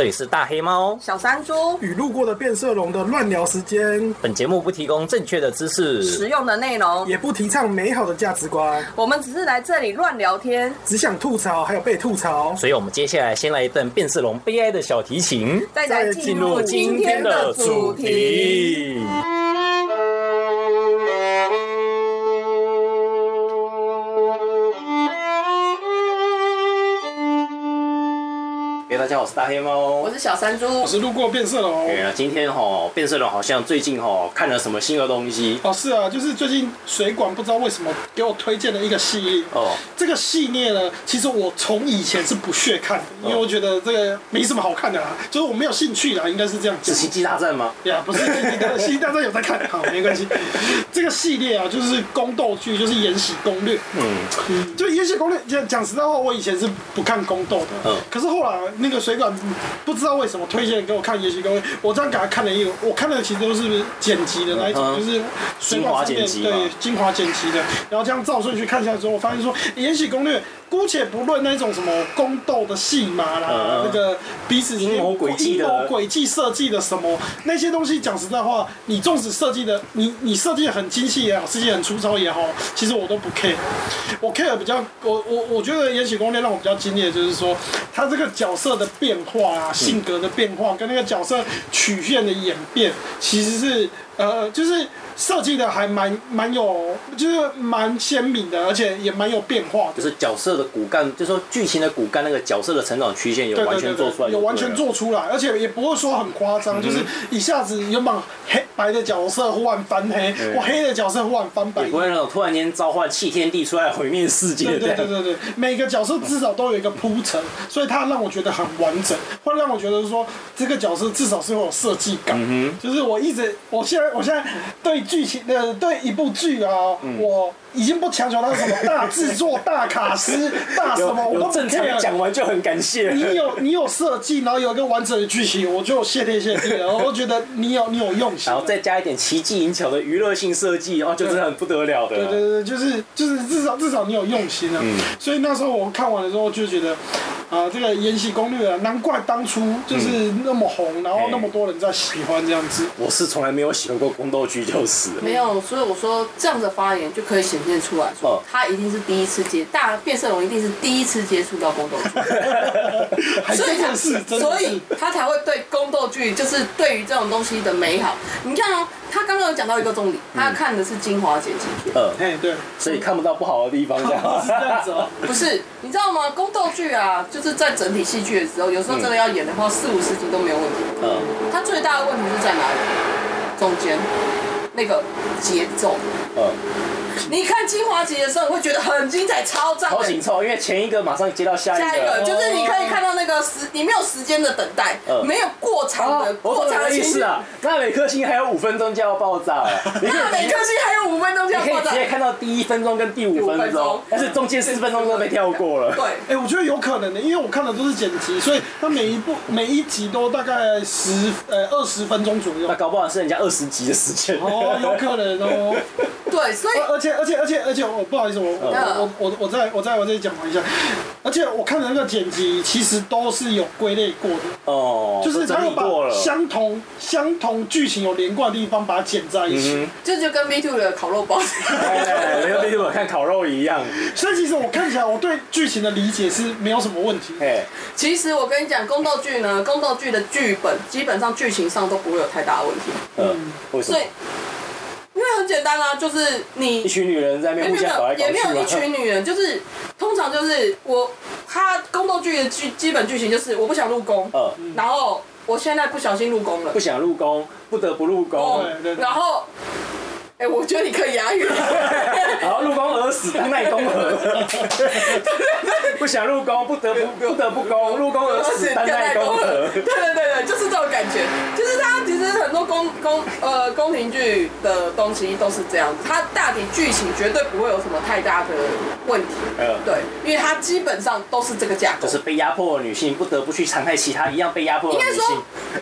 这里是大黑猫、小山猪与路过的变色龙的乱聊时间。本节目不提供正确的知识、实用的内容，也不提倡美好的价值观。我们只是来这里乱聊天，只想吐槽，还有被吐槽。所以，我们接下来先来一段变色龙悲哀的小提琴，再来进入今天的主题。好，我是大黑猫，我是小山猪，我是路过变色龙。对啊，今天哈变色龙好像最近哈看了什么新的东西哦，是啊，就是最近水管不知道为什么给我推荐了一个系列哦。这个系列呢，其实我从以前是不屑看的，因为我觉得这个没什么好看的啦，就是我没有兴趣啦，应该是这样。是星际大战吗？对啊，不是星际大战，星际大战有在看，好，没关系。这个系列啊，就是宫斗剧，就是《延禧攻略》。嗯，就《延禧攻略》讲讲实在话，我以前是不看宫斗的，嗯，可是后来那。那个水管不知道为什么推荐给我看《延禧攻略》，我这样给他看了一个，我看的其实都是剪辑的那一种，就是水管上面对精华剪辑的，然后这样照顺序看下来之后，我发现说《延禧攻略》。姑且不论那种什么宫斗的戏码啦，嗯、那个彼此阴谋诡计的阴谋诡计设计的什么那些东西，讲实在话，你纵使设计的你你设计的很精细也好，设计很粗糙也好，其实我都不 care。我 care 比较，我我我觉得《延禧攻略》让我比较惊艳就是说，他这个角色的变化啊，性格的变化，跟那个角色曲线的演变，其实是呃，就是。设计的还蛮蛮有，就是蛮鲜明的，而且也蛮有变化的。就是角色的骨干，就是说剧情的骨干，那个角色的成长曲线有完全做出来，有完全做出来，而且也不会说很夸张，嗯、就是一下子原本黑白的角色忽然翻黑，或、嗯、黑的角色忽然翻白，也不会那种突然间召唤弃天地出来毁灭世界。对对对对对，每个角色至少都有一个铺陈，所以它让我觉得很完整，会让我觉得说这个角色至少是会有设计感。嗯、就是我一直，我现在我现在对。剧情的对一部剧啊，嗯、我。已经不强求它是什么大制作、大卡司、大什么，我都正常讲完就很感谢。你有你有设计，然后有一个完整的剧情，我就谢天谢地了。我觉得你有你有用心，然后再加一点奇技淫巧的娱乐性设计，然后，就是很不得了的。对对对，就是就是至少至少你有用心啊。嗯。所以那时候我看完的时候就觉得，啊，这个《延禧攻略》啊，难怪当初就是那么红，然后那么多人在喜欢这样子。我是从来没有喜欢过宫斗剧，就是没有。所以我说这样的发言就可以显现出来说，他一定是第一次接大变色龙，一定是第一次接触到宫斗剧，所以他是，所以他才会对宫斗剧，就是对于这种东西的美好。你看哦，他刚刚有讲到一个重点，他看的是精华剪辑片，嗯，哎对，所以看不到不好的地方，这样是这样子哦。不是，你知道吗？宫斗剧啊，就是在整体戏剧的时候，有时候真的要演的话，四五十集都没有问题。嗯，他最大的问题是在哪里？中间那个节奏，你看精华集的时候，你会觉得很精彩，超赞。超紧凑，因为前一个马上接到下一个。下一个就是你可以看到那个时，你没有时间的等待，没有过长的过长的意思啊。那每颗星还有五分钟就要爆炸了。那每颗星还有五分钟就要爆炸。直接看到第一分钟跟第五分钟，但是中间四分钟都被跳过了。对，哎，我觉得有可能的，因为我看的都是剪辑，所以它每一部每一集都大概十呃二十分钟左右。那搞不好是人家二十集的时间。哦，有可能哦。对，所以而且而且而且而且我不好意思，我我我我我再我再我再讲一下，而且我看的那个剪辑其实都是有归类过的。哦，就是他有把相同相同剧情有连贯的地方把它剪在一起，这就跟 Me Too 的烤肉包，看烤肉一样，所以其实我看起来我对剧情的理解是没有什么问题。哎，其实我跟你讲，宫斗剧呢，宫斗剧的剧本基本上剧情上都不会有太大的问题。嗯，为什么？因为很简单啊，就是你一群女人在那边互相搞来搞去，也没有一群女人，就是通常就是我，他宫斗剧的剧基本剧情就是我不想入宫，嗯，然后我现在不小心入宫了，不想入宫，不得不入宫，然后，哎，我觉得你可以押韵，然后入宫而死，当奈宫何？不想入宫，不得不不得不宫，入宫而死，当奈宫何？对对对对，就是这种感觉，就是他其实很多宫宫呃宫廷。剧的东西都是这样子，它大体剧情绝对不会有什么太大的问题。呃，对，因为它基本上都是这个架构。就是被压迫的女性不得不去残害其他一样被压迫的女性。应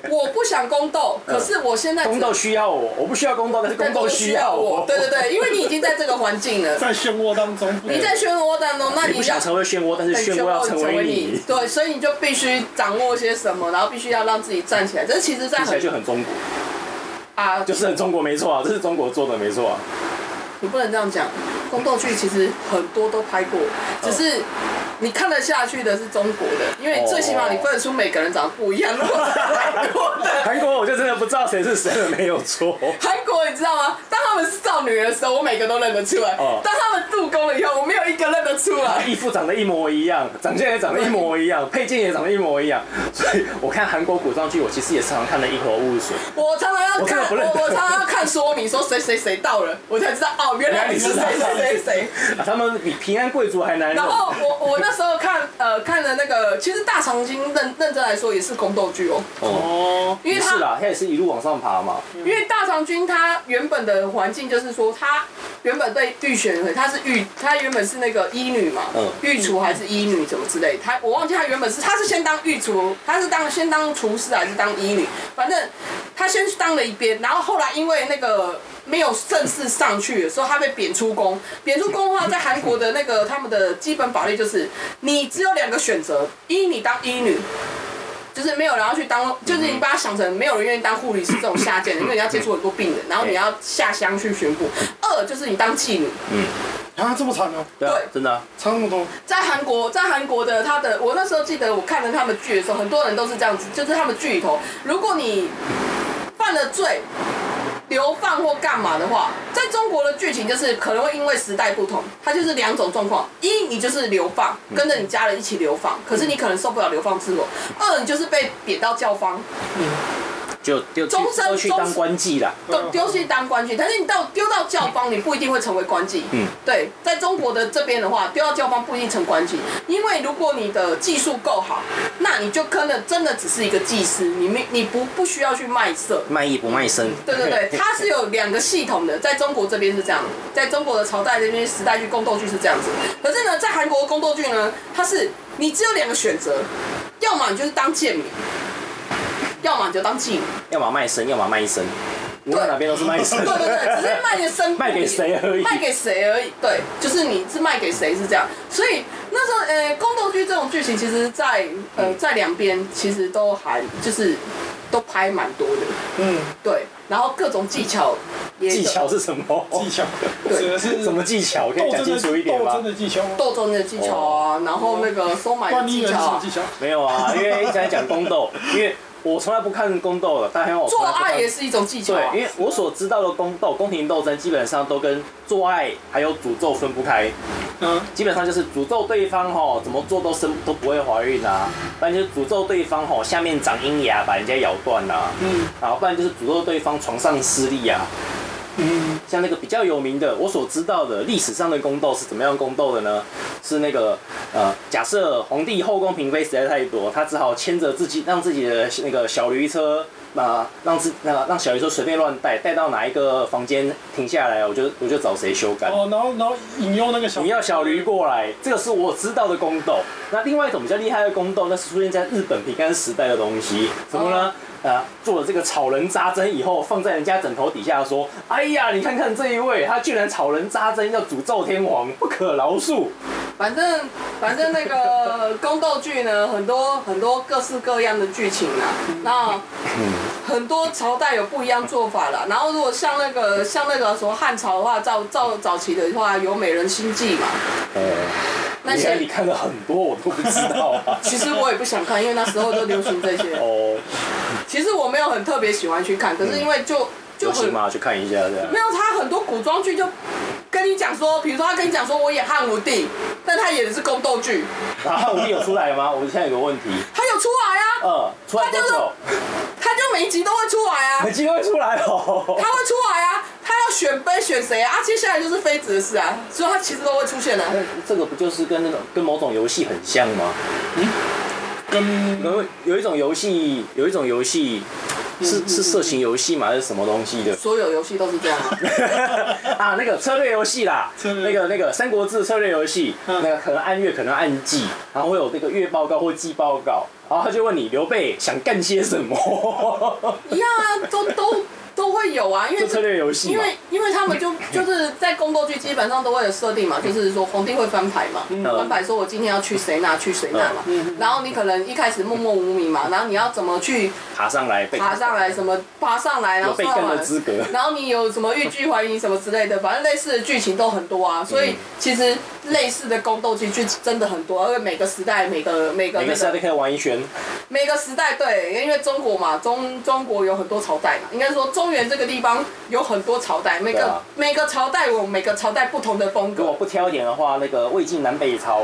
该说，我不想宫斗，可是我现在宫斗需要我，我不需要宫斗，但是宫斗需要我。对对对，因为你已经在这个环境了，在漩涡当中。你在漩涡当中，那你，你不想成为漩涡，但是漩涡要成为你。对，所以你就必须掌握些什么，然后必须要让自己站起来。这其实，在很就很中国。啊，就是很中国没错啊，这是中国做的没错啊。你不能这样讲，宫斗剧其实很多都拍过，只是。你看得下去的是中国的，因为最起码你分得出每个人长得不一样。如果是韩国的，韩国我就真的不知道谁是谁了，没有错。韩国你知道吗？当他们是造女的时候，我每个都认得出来。哦。当他们入宫了以后，我没有一个认得出来。衣服长得一模一样，长相也长得一模一样，配件也长得一模一样。所以我看韩国古装剧，我其实也常常看得一头雾水。我常常要看，我我常常要看说明，说谁谁谁到了，我才知道哦，原来你是谁谁谁谁。他们比平安贵族还难。然后我我那时候看呃看了那个，其实大长今认认真来说也是宫斗剧哦。哦。因为他是啦，他也是一路往上爬嘛。因为大长今他原本的环境就是说，他原本对御选，他是御，他原本是那个医女嘛。嗯。御厨还是医女怎么之类？他我忘记他原本是他是先当御厨，他是当先当厨师还是当医女？反正他先当了一边，然后后来因为那个。没有正式上去的时候，他被贬出宫。贬出宫的话，在韩国的那个他们的基本法律就是，你只有两个选择：一，你当医女，就是没有人要去当，就是你把它想成没有人愿意当护理师这种下贱的，因为你要接触很多病人，然后你要下乡去巡捕。二就是你当妓女。嗯。啊，这么惨哦。对，真的。差那么多。在韩国，在韩国的他的，我那时候记得我看了他们剧的时候，很多人都是这样子，就是他们剧里头，如果你犯了罪。或干嘛的话，在中国的剧情就是可能会因为时代不同，它就是两种状况：一，你就是流放，跟着你家人一起流放，可是你可能受不了流放之苦；二，你就是被贬到教坊。嗯就丢终身去当官妓啦，都丢去当官妓，但是你到丢到教坊，你不一定会成为官妓。嗯，对，在中国的这边的话，丢到教坊不一定成官妓，因为如果你的技术够好，那你就可能真的只是一个技师，你没你不不需要去卖色，卖艺不卖身。对对对，它是有两个系统的，在中国这边是这样，在中国的朝代这边时代剧宫斗剧是这样子，可是呢，在韩国的宫斗剧呢，它是你只有两个选择，要么你就是当贱民。要么你就当妓女，要么卖身，要么卖身，无论哪边都是卖身。对对对，只是卖的身，卖给谁而已，卖给谁而已。对，就是你是卖给谁是这样。所以那时候，呃，宫斗剧这种剧情，其实在呃在两边其实都还就是都拍蛮多的。嗯，对。然后各种技巧也，技巧是什么？技巧，对，是什么技巧？可以讲清楚一点吗？斗争的技巧，斗争的技巧啊，然后那个收买的技巧。没有啊，因为一直在讲宫斗，因为。我从来不看宫斗的，大家我做爱也是一种技巧。对，因为我所知道的宫斗、宫廷斗争，基本上都跟做爱还有诅咒分不开。嗯，基本上就是诅咒对方吼，怎么做都生都不会怀孕啊，不然就是诅咒对方吼下面长阴牙把人家咬断啊。嗯，然后不然就是诅咒对方床上失利啊。嗯，像那个比较有名的，我所知道的历史上的宫斗是怎么样宫斗的呢？是那个呃，假设皇帝后宫嫔妃实在太多，他只好牵着自己让自己的那个小驴车，那、呃、让自那个让小驴车随便乱带，带到哪一个房间停下来，我就我就找谁修改。哦，然后然后引诱那个小，你要小驴过来，这个是我知道的宫斗。那另外一种比较厉害的宫斗，那是出现在日本平安时代的东西，什么呢？哦啊，做了这个草人扎针以后，放在人家枕头底下说：“哎呀，你看看这一位，他居然草人扎针，要诅咒天皇，不可饶恕。”反正反正那个宫斗剧呢，很多很多各式各样的剧情啊，那很多朝代有不一样做法了。然后如果像那个像那个什么汉朝的话，照照早期的话，有美人心计嘛。哦。那些你看了很多，我都不知道啊。其实我也不想看，因为那时候都流行这些。哦。其实我没有很特别喜欢去看，可是因为就就很嘛，去看一下这样。没有，他很多古装剧就跟你讲说，比如说他跟你讲说我演汉武帝，但他演的是宫斗剧。啊，汉武帝有出来吗？我现在有个问题。他有出来啊。嗯，出来多久？他就每一集都会出来啊。每集都会出来哦。他会出来啊，他要选妃选谁啊？啊，接下来就是妃子的事啊，所以他其实都会出现的。这个不就是跟那种跟某种游戏很像吗？嗯。跟有有一种游戏，有一种游戏，是是色情游戏嘛？还是什么东西的？所有游戏都是这样啊。啊，那个策略游戏啦，那个那个《三国志》策略游戏，那个可能按月，可能按季，然后会有那个月报告或季报告，然后他就问你刘备想干些什么？一样啊，都都。都会有啊，因为策略游戏，因为因为他们就 就是在宫斗剧基本上都会有设定嘛，就是说皇帝会翻牌嘛，嗯、翻牌说我今天要去谁那去谁那嘛，嗯、然后你可能一开始默默无名嘛，然后你要怎么去爬上来，爬上来什么爬上来，然后被跟的资格，然后你有什么欲拒还迎什么之类的，反正类似的剧情都很多啊，所以其实类似的宫斗剧剧真的很多，而且每个时代每个每个、每个时代都可以玩一圈，每个时代对，因为中国嘛，中中国有很多朝代嘛，应该说中原这个地方。有很多朝代，每个、啊、每个朝代有每个朝代不同的风格。如果不挑一点的话，那个魏晋南北朝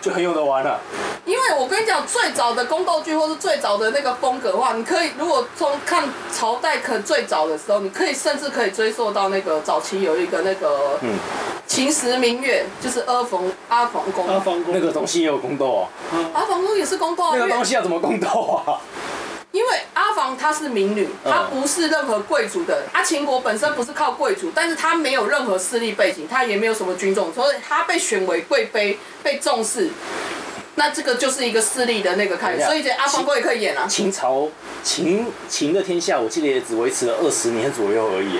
就很有得玩了。因为我跟你讲，最早的宫斗剧或是最早的那个风格的话，你可以如果从看朝代可最早的时候，你可以甚至可以追溯到那个早期有一个那个嗯，秦时明月，就是阿房阿房宫。阿房宫那个东西也有宫斗啊。阿房宫也是宫斗啊。那个东西要怎么宫斗啊？因为阿房她是民女，她不是任何贵族的。阿秦国本身不是靠贵族，但是她没有任何势力背景，她也没有什么军种，所以她被选为贵妃，被重视。那这个就是一个势力的那个开始，所以这阿房哥也可以演啊。秦朝秦秦的天下，我记得也只维持了二十年左右而已。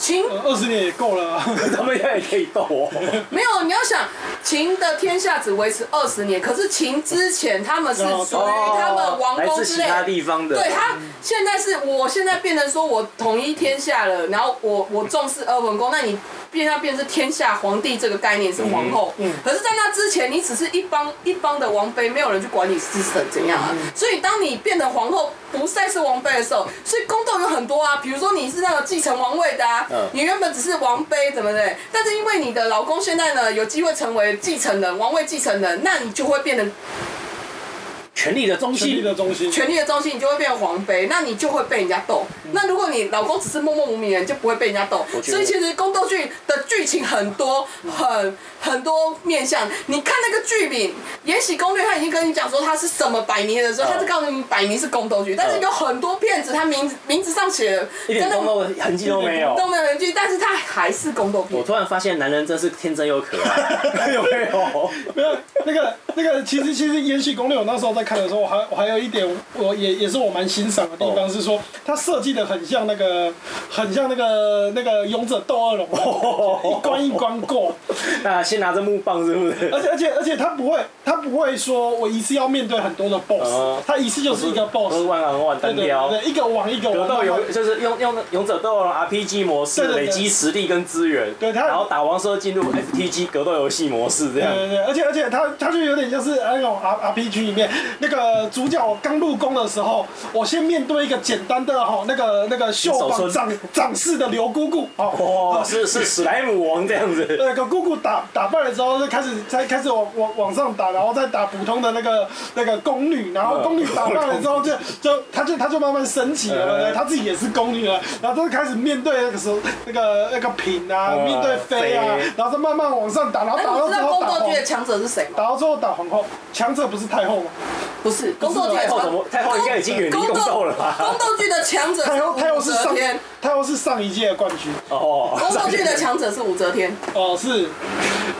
秦二十年也够了，他们现在也可以斗哦。没有，你要想秦的天下只维持二十年，可是秦之前他们是属于他们王宫之类。其他地方的。对，他现在是我现在变成说我统一天下了，然后我我重视阿文公，那你。变要变成天下皇帝这个概念是皇后，嗯嗯、可是，在那之前，你只是一帮一帮的王妃，没有人去管你是怎怎样啊。嗯、所以，当你变成皇后，不再是王妃的时候，所以宫斗有很多啊。比如说，你是那个继承王位的啊，嗯、你原本只是王妃，怎么的？但是因为你的老公现在呢，有机会成为继承人，王位继承人，那你就会变成。权力的中心，权力的中心，权力的中心，你就会变成皇妃，那你就会被人家斗。嗯、那如果你老公只是默默无名人，就不会被人家斗。所以其实宫斗剧的剧情很多，很很多面向。你看那个剧名《延禧攻略》，他已经跟你讲说他是什么百年的时候，他是告诉你摆明是宫斗剧。但是有很多片子，他名名字上写一点宫斗痕迹都没有，都没有痕迹，但是他还是宫斗剧。我突然发现，男人真是天真又可爱。有没有？没有。那个那个，其实其实《延禧攻略》我那时候在看的时候，我还我还有一点，我也也是我蛮欣赏的地方，是说它设计的很像那个，很像那个那个勇者斗恶龙，一关一关过。那先拿着木棒是不是？而且而且而且他不会，他不会说我一次要面对很多的 boss，他一次就是一个 boss。玩玩玩单挑。对，一个王一个王。格斗勇就是用用勇者斗恶龙 RPG 模式，累积实力跟资源。对他，然后打王之后进入 FTG 格斗游戏模式这样。对对对，而且而且他。他就有点像是那种 R R P G 里面那个主角刚入宫的时候，我先面对一个简单的哈那个那个绣摆长长势的刘姑姑哦，是是史莱姆王这样子。那，个姑姑打打败了之后，就开始才开始往往往上打，然后再打普通的那个那个宫女，然后宫女打败了之后 就就他就他就慢慢升级了，对，他自己也是宫女了，然后就开始面对那个时候那个那个嫔啊，面对妃啊，然后再慢慢往上打，然后打到之后打。宫斗剧的强者是谁？打到最后打皇后，强者不是太后吗？不是，宫斗剧太后怎么？太后应该已经远离宫斗了吧？宫斗剧的强者太后，太后是上太后是上一届的冠军哦。宫斗剧的强者是武则天哦，是。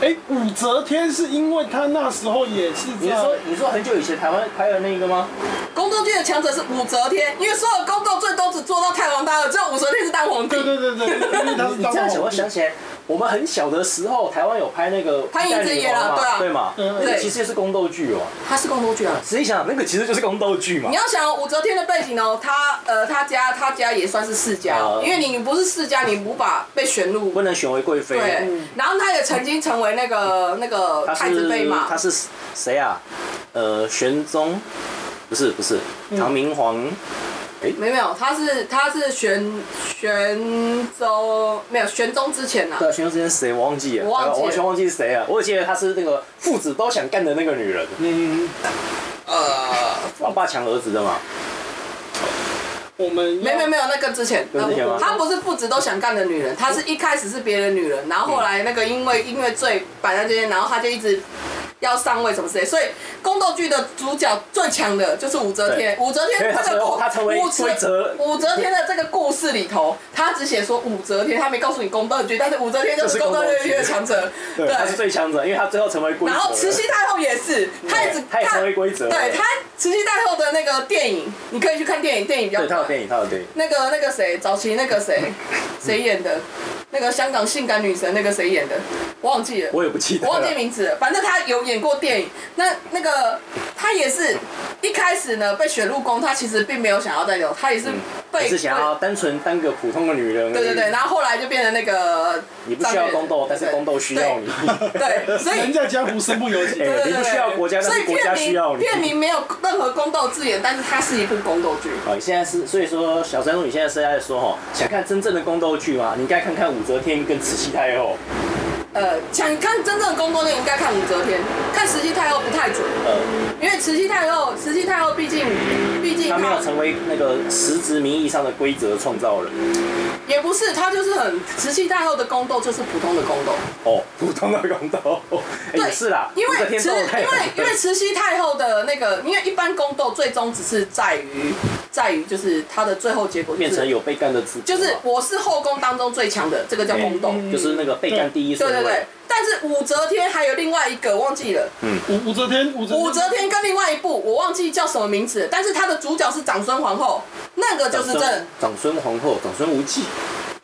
哎，武则天是因为他那时候也是。你说你说很久以前台湾拍的那个吗？宫斗剧的强者是武则天，因为所有宫斗最多只做到太皇大二，只有武则天是当皇帝。对对对对，因为他是当皇帝。你这样想，我想起来。我们很小的时候，台湾有拍那个潘迎紫演了，对啊，对嘛，对，其实也是宫斗剧哦。它是宫斗剧啊。实际想，那个其实就是宫斗剧嘛。你要想武则天的背景哦，她呃，她家她家也算是世家，因为你不是世家，你无法被选入，不能选为贵妃。对，然后她也曾经成为那个那个太子妃嘛。她是谁啊？呃，玄宗，不是不是，唐明皇。欸、没有没有，他是他是玄玄宗，没有玄宗之前呐、啊。对，玄宗之前谁我忘记了，我忘记了，我完全忘记是谁啊！我记得他是那个父子都想干的那个女人。嗯。呃，老爸抢儿子的嘛。我们没没没有那个之前，他不是父子都想干的女人，他是一开始是别的女人，然后后来那个因为因为罪摆在这边，然后他就一直。要上位什么之类，所以宫斗剧的主角最强的就是武则天。武则天这个武则武则天的这个故事里头，他只写说武则天，他没告诉你宫斗剧，但是武则天就是宫斗剧的强者，对，他是最强者，因为他最后成为规则。然后慈禧太后也是，他一直他也成为规则。对他慈禧太后的那个电影，你可以去看电影，电影比较对，他有电影，他有电影。那个那个谁，早期那个谁，谁演的？那个香港性感女神，那个谁演的？我忘记了，我也不记得，我忘记名字了。反正他有演过电影。那那个他也是一开始呢被选入宫，他其实并没有想要再留，他也是被、嗯、是想要单纯当个普通的女人。对对对，然后后来就变成那个你 不需要宫斗，但是宫斗需要你。对，对所以人在江湖身不由己。你不需要国家，但是国家需要你。片名没有任何宫斗字眼，但是它是一部宫斗剧。哦，现在是所以说小山路，你现在是在说哈，想看真正的宫斗剧吗？你应该看看武则天跟慈禧太后。呃，想看真正的宫斗，你应该看武则天，看慈禧太后不太准。呃，因为慈禧太后，慈禧太后毕竟，毕竟她没有成为那个实质名义上的规则创造人。也不是，她就是很慈禧太后的宫斗就是普通的宫斗。哦，普通的宫斗。对，是啦。因为慈，因为因为慈禧太后的那个，因为一般宫斗最终只是在于，在于就是她的最后结果变成有被干的资格。就是我是后宫当中最强的，这个叫宫斗。就是那个被干第一。对对对，但是武则天还有另外一个忘记了，嗯，武武则天，武则武则天跟另外一部我忘记叫什么名字，但是她的主角是长孙皇后，那个就是真。长孙皇后，长孙无忌，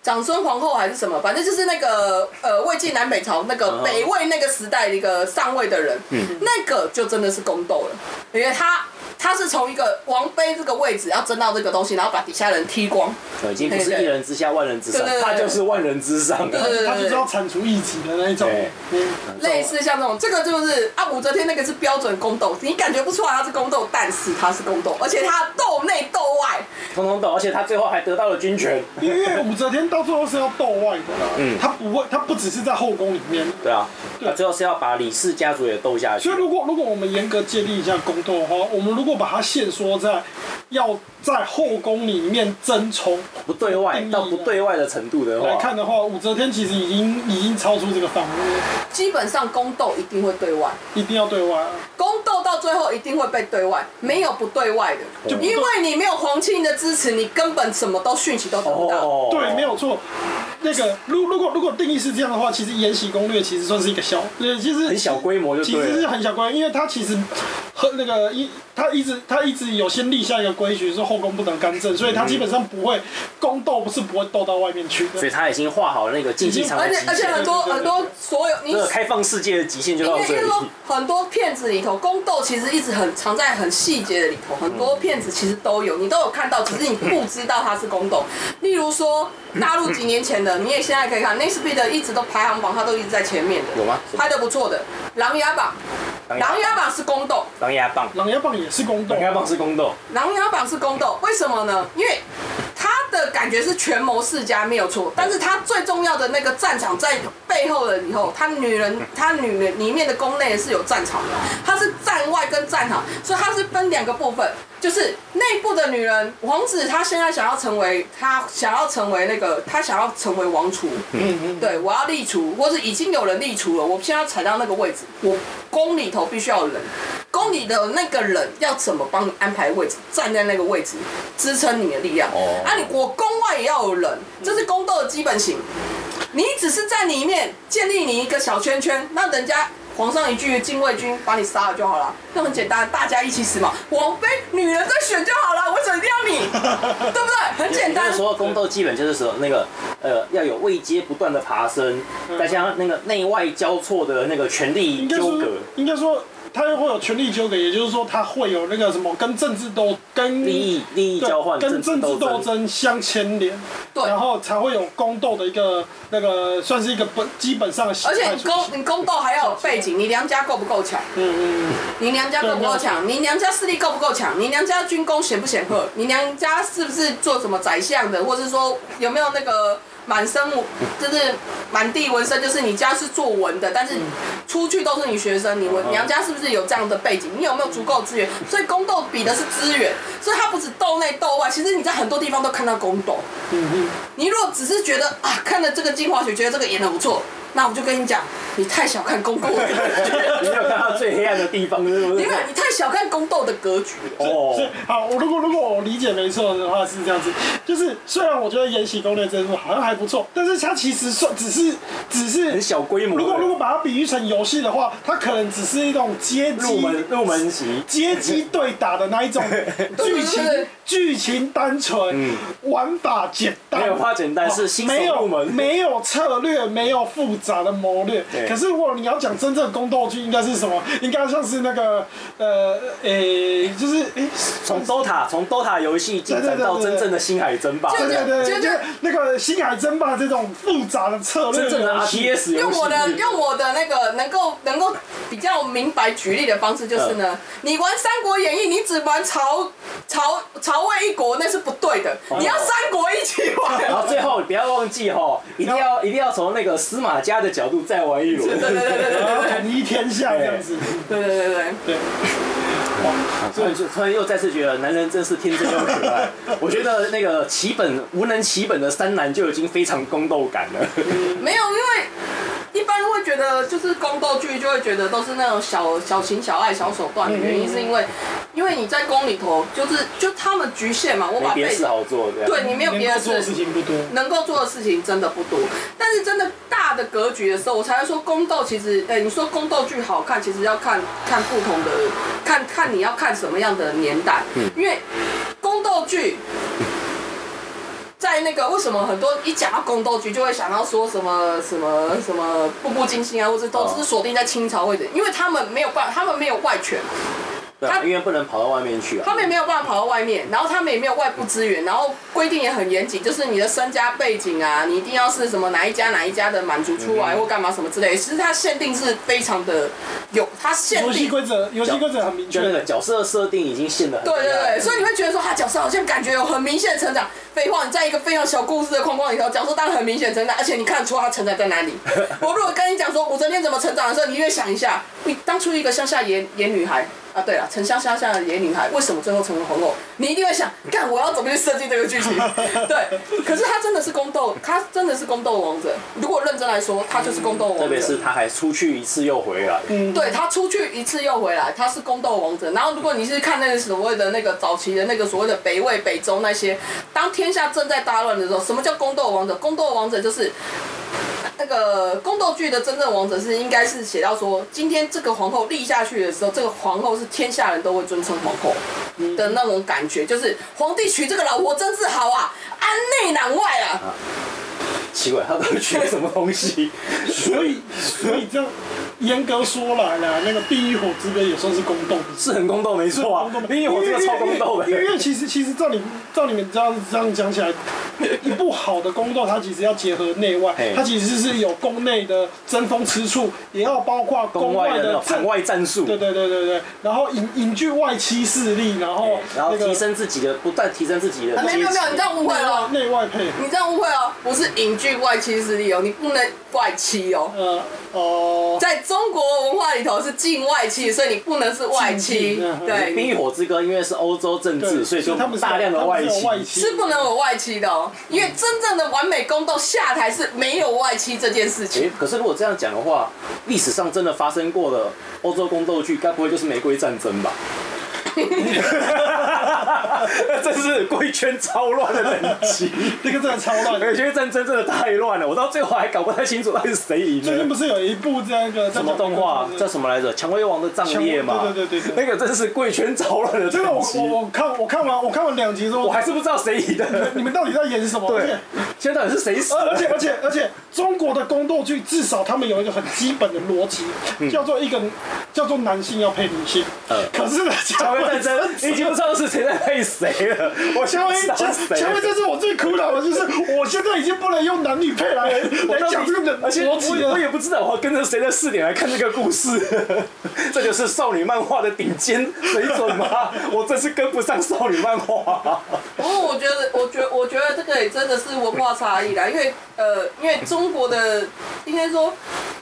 长孙皇后还是什么，反正就是那个呃魏晋南北朝那个北魏那个时代的一个上位的人，嗯，那个就真的是宫斗了，因为他。他是从一个王妃这个位置要争到这个东西，然后把底下人踢光。已经不是一人之下万人之上，他就是万人之上。对对对，他就是要铲除异己的那一种。类似像这种，这个就是啊，武则天那个是标准宫斗，你感觉不出来他是宫斗，但是他是宫斗，而且他斗内斗外，通通斗，而且他最后还得到了军权。因为武则天到最后是要斗外的啦，嗯，他不会，他不只是在后宫里面。对啊，他最后是要把李氏家族也斗下去。所以如果如果我们严格界定一下宫斗的话，我们如果把它限缩在要在后宫里面争宠，不对外到不对外的程度的话，来看的话，武则天其实已经已经超出这个范围。基本上宫斗一定会对外，一定要对外。啊宫斗到最后一定会被对外，没有不对外的，就因为你没有皇亲的支持，你根本什么都讯息都得不到。Oh. 对，没有错。那个，如如果如果定义是这样的话，其实《延禧攻略》其实算是一个小，对，其实很小规模就对，其实是很小规模，因为他其实和那个一，他一直他一直有先立下一个规矩，说后宫不能干政，所以他基本上不会宫斗，不是不会斗到外面去的。所以他已经画好了那个竞技场的极限，而且而且很多很多所有你这个开放世界的极限就到这里。说很多片子里头宫斗其实一直很藏在很细节的里头，很多片子其实都有，你都有看到，只是你不知道它是宫斗。例如说大陆几年前的，你也现在可以看。Netflix 一直都排行榜，它都一直在前面的。有吗？拍的不错的，《琅琊榜》。琅琊榜是宫斗。琅琊榜。琅琊榜也是宫斗。琅琊榜是宫斗。琅琊榜是宫斗，为什么呢？因为他的感觉是权谋世家没有错，但是他最重要的那个战场在背后的以后，他女人，他女人里面的宫内是有战场的，他是战外跟战场，所以他是分两个部分。就是内部的女人，王子他现在想要成为，他想要成为那个，他想要成为王储。嗯嗯。对，我要立储，或是已经有人立储了，我现在要踩到那个位置，我宫里头必须要有人，宫里的那个人要怎么帮你安排位置，站在那个位置支撑你的力量。哦。啊，你我宫外也要有人，这是宫斗的基本型。你只是在里面建立你一个小圈圈，那人家。皇上一句禁卫军把你杀了就好了，那很简单，大家一起死嘛。王妃女人在选就好了，我怎么一定要你？对不对？很简单。那时候宫斗基本就是说那个呃要有位阶不断的爬升，再加上那个内外交错的那个权力纠葛。应该说。他又会有权力纠葛，也就是说，他会有那个什么跟政治斗、跟利益利益交换、跟政治斗争相牵连，对，然后才会有宫斗的一个那个算是一个本基本上的。而且你宫你宫斗还要有背景，你娘家够不够强？嗯嗯。你娘家够不够强？你娘家势力够不够强？你娘家军功显不显赫？你娘家是不是做什么宰相的？或者是说有没有那个？满身就是满地纹身，就是你家是做文的，但是出去都是你学生，你们娘家是不是有这样的背景？你有没有足够资源？所以宫斗比的是资源，所以它不止斗内斗外，其实你在很多地方都看到宫斗。你如果只是觉得啊，看了这个精华学，觉得这个演得不错。那我就跟你讲，你太小看宫斗了。你没有看到最黑暗的地方，是不是？因为你太小看宫斗的格局了。哦。好，我如果如果我理解没错的话是这样子，就是虽然我觉得《延禧攻略》这部好像还不错，但是它其实算只是只是很小规模。如果如果把它比喻成游戏的话，它可能只是一种阶级入门入门级阶级对打的那一种 剧情。剧情单纯，嗯、玩法简单，没有话简单，是新手入门，没有没有策略，没有复杂的谋略。可是如果你要讲真正的宫斗剧，应该是什么？应该像是那个呃，诶、欸，就是诶，从 DOTA 从 DOTA 游戏进展到真正的星海争霸，对对对，就就那个星海争霸这种复杂的策略，真正的 RTS 用我的用我的那个能够能够比较明白举例的方式，就是呢，嗯、你玩三国演义，你只玩曹曹曹。曹魏一国那是不对的，你要三国一起玩。然后最后你不要忘记哈，一定要 一定要从那个司马家的角度再玩一轮，对对对对，然后统一天下这样子。对对对对对。突然就突然又再次觉得男人真是天真又可爱。我觉得那个齐本无能齐本的三男就已经非常宫斗感了。没有，因为。一般会觉得就是宫斗剧，就会觉得都是那种小小情小爱、小手段的原因，是因为，因为你在宫里头，就是就他们局限嘛，我把别的事好做，对，你没有别的事，事情不多，能够做的事情真的不多。但是真的大的格局的时候，我才会说宫斗其实，哎、欸，你说宫斗剧好看，其实要看看不同的，看看你要看什么样的年代，因为宫斗剧。在那个为什么很多一讲到宫斗剧就会想到说什么什么什么步步惊心啊，或者都是锁定在清朝位置，因为他们没有办，他们没有外权。他因为不能跑到外面去啊，他们也没有办法跑到外面，然后他们也没有外部资源，然后规定也很严谨，就是你的身家背景啊，你一定要是什么哪一家哪一家的满足出来或干嘛什么之类，其实它限定是非常的有，它限定。游戏规则，游戏规则很明确。就那个角色设定已经限了。对对对，所以你会觉得说他角色好像感觉有很明显的成长。废话，你在一个非常小故事的框框里头，角色当然很明显成长，而且你看得出他成长在哪里。我如果跟你讲说武则天怎么成长的时候，你越想一下，你当初一个乡下野野女孩。啊，对了，城乡乡下的野女孩为什么最后成为皇后？你一定会想，看我要怎么去设计这个剧情？对，可是他真的是宫斗，他真的是宫斗王者。如果认真来说，他就是宫斗王者。特别是他还出去一次又回来。嗯，对，他出去一次又回来，他是宫斗王者。然后如果你是看那个所谓的那个早期的那个所谓的北魏、北周那些，当天下正在大乱的时候，什么叫宫斗王者？宫斗王者就是。那个宫斗剧的真正王者是应该是写到说，今天这个皇后立下去的时候，这个皇后是天下人都会尊称皇后的那种感觉，就是皇帝娶这个老婆真是好啊，安内攘外啊。啊 奇怪，他到底娶了什么东西？所以，所以这样。严格说来呢，那个《冰与火之歌》也算是宫斗，是很宫斗，没错啊。《冰与火》这个超宫斗的。因为其实其实照你照你们这样这样讲起来，一部好的宫斗，它其实要结合内外，它其实是有宫内的争风吃醋，也要包括宫外的场外战术。对对对对对。然后引引拒外戚势力，然后然后提升自己的，不断提升自己的。没有没有，你这样误会了。内外配。你这样误会哦，不是引拒外戚势力哦，你不能外戚哦。呃哦。在。中国文化里头是禁外戚，所以你不能是外戚。对，《冰与火之歌》因为是欧洲政治，所以说他们大量的外戚是不能有外戚的哦。因为真正的完美宫斗下台是没有外戚这件事情。欸，可是如果这样讲的话，历史上真的发生过的欧洲宫斗剧，该不会就是玫瑰战争吧？这是贵圈超乱的等级，这个真的超乱。我觉得战争真的太乱了，我到最后还搞不太清楚到底是谁赢。最近不是有一部这样一个什么动画叫什么来着？《蔷薇王的葬列》嘛。对对对对。那个真是贵圈超乱的等级。这个我我我看我看完我看完两集之后，我还是不知道谁赢的。你们到底在演什么？对。现在到底是谁死？而且而且而且，中国的宫斗剧至少他们有一个很基本的逻辑，叫做一个叫做男性要配女性。嗯。可是呢，蔷薇战争已经。不知道是谁在配谁了。我前面前前面这是我最苦恼的，就是我现在已经不能用男女配来来 讲这个的，而且我我也不知道我要跟着谁的视点来看这个故事。这就是少女漫画的顶尖水准吗？我真是跟不上少女漫画。不过我觉得，我觉得，我觉得这个也真的是文化差异啦，因为呃，因为中国的应该说。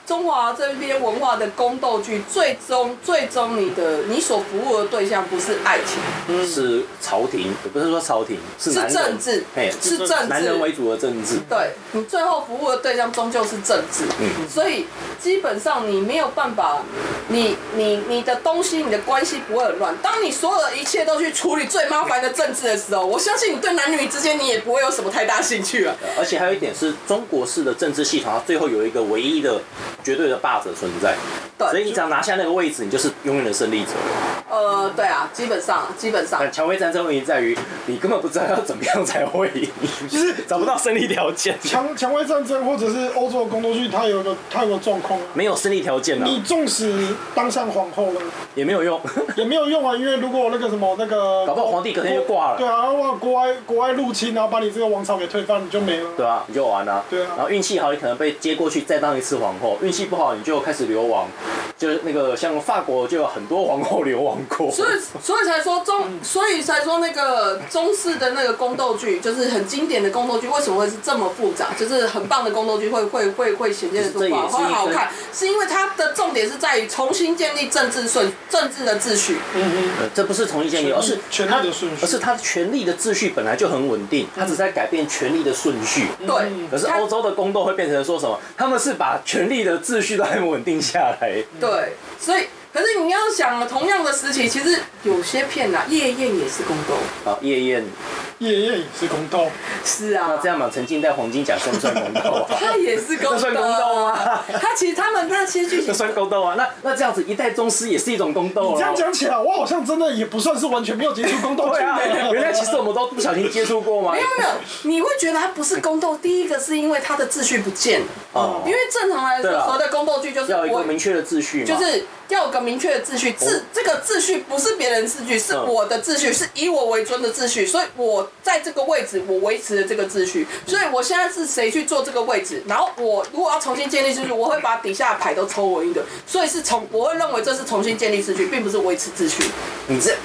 中华这边文化的宫斗剧，最终最终你的你所服务的对象不是爱情，嗯、是朝廷，也不是说朝廷，是，是政治，哎是政治，男人为主的政治。对，你最后服务的对象终究是政治，嗯，所以基本上你没有办法，你你你的东西，你的关系不会很乱。当你所有的一切都去处理最麻烦的政治的时候，我相信你对男女之间你也不会有什么太大兴趣了。而且还有一点是中国式的政治系统，它最后有一个唯一的绝对的霸者存在，对，所以你只要拿下那个位置，你就是永远的胜利者。呃，对啊，基本上基本上。蔷薇战争问题在于，你根本不知道要怎么样才会赢，就是找不到胜利条件。蔷蔷薇战争或者是欧洲的宫斗剧，它有个它有个状况，没有胜利条件啊。你纵使当上皇后了，也没有用，也没有用啊，因为如果那个什么那个，搞不好皇帝隔天就挂了。对啊，国外国外入侵，然后把你这个王朝给推翻，你就没了。对啊，你就完了。对啊。然后运气好，你可能被接过去再当一次皇后；运气不好，你就开始流亡。就是那个像法国就有很多皇后流亡过。所以所以才说中，所以才说那个中式的那个宫斗剧，就是很经典的宫斗剧，为什么会是这么复杂？就是很棒的宫斗剧会 会会会显现出来，会好看，是因为它的重点是在于重新建立政治顺政治的秩序。嗯嗯。这不是重新建立，而是权力的顺序，而是它权力的秩序本来就很稳定，它只是在改变权力的顺序。对。可是欧洲的宫斗会变成说什么？他们是把权力的秩序都还稳定下来。对，所以。可是你要想，同样的时期，其实有些片呐，夜宴也是宫斗。啊，夜宴，夜宴也是宫斗。是啊。那这样嘛，沉浸在黄金甲算不算宫斗啊？他也是宫斗。算宫斗啊。他其实他们 那些剧情。算宫斗啊？那那这样子一代宗师也是一种宫斗啊。你这样讲起来，我好像真的也不算是完全没有接触宫斗。对啊。原来其实我们都不小心接触过吗？没有没有，你会觉得它不是宫斗。第一个是因为它的秩序不见了。哦。因为正常来说，所谓的宫斗剧就是要一个明确的秩序嘛。就是。要有个明确的秩序，秩这个秩序不是别人秩序，是我的秩序，是以我为尊的秩序，所以我在这个位置，我维持了这个秩序，所以我现在是谁去做这个位置，然后我如果要重新建立秩序，我会把底下的牌都抽我一个，所以是从我会认为这是重新建立秩序，并不是维持秩序。你这，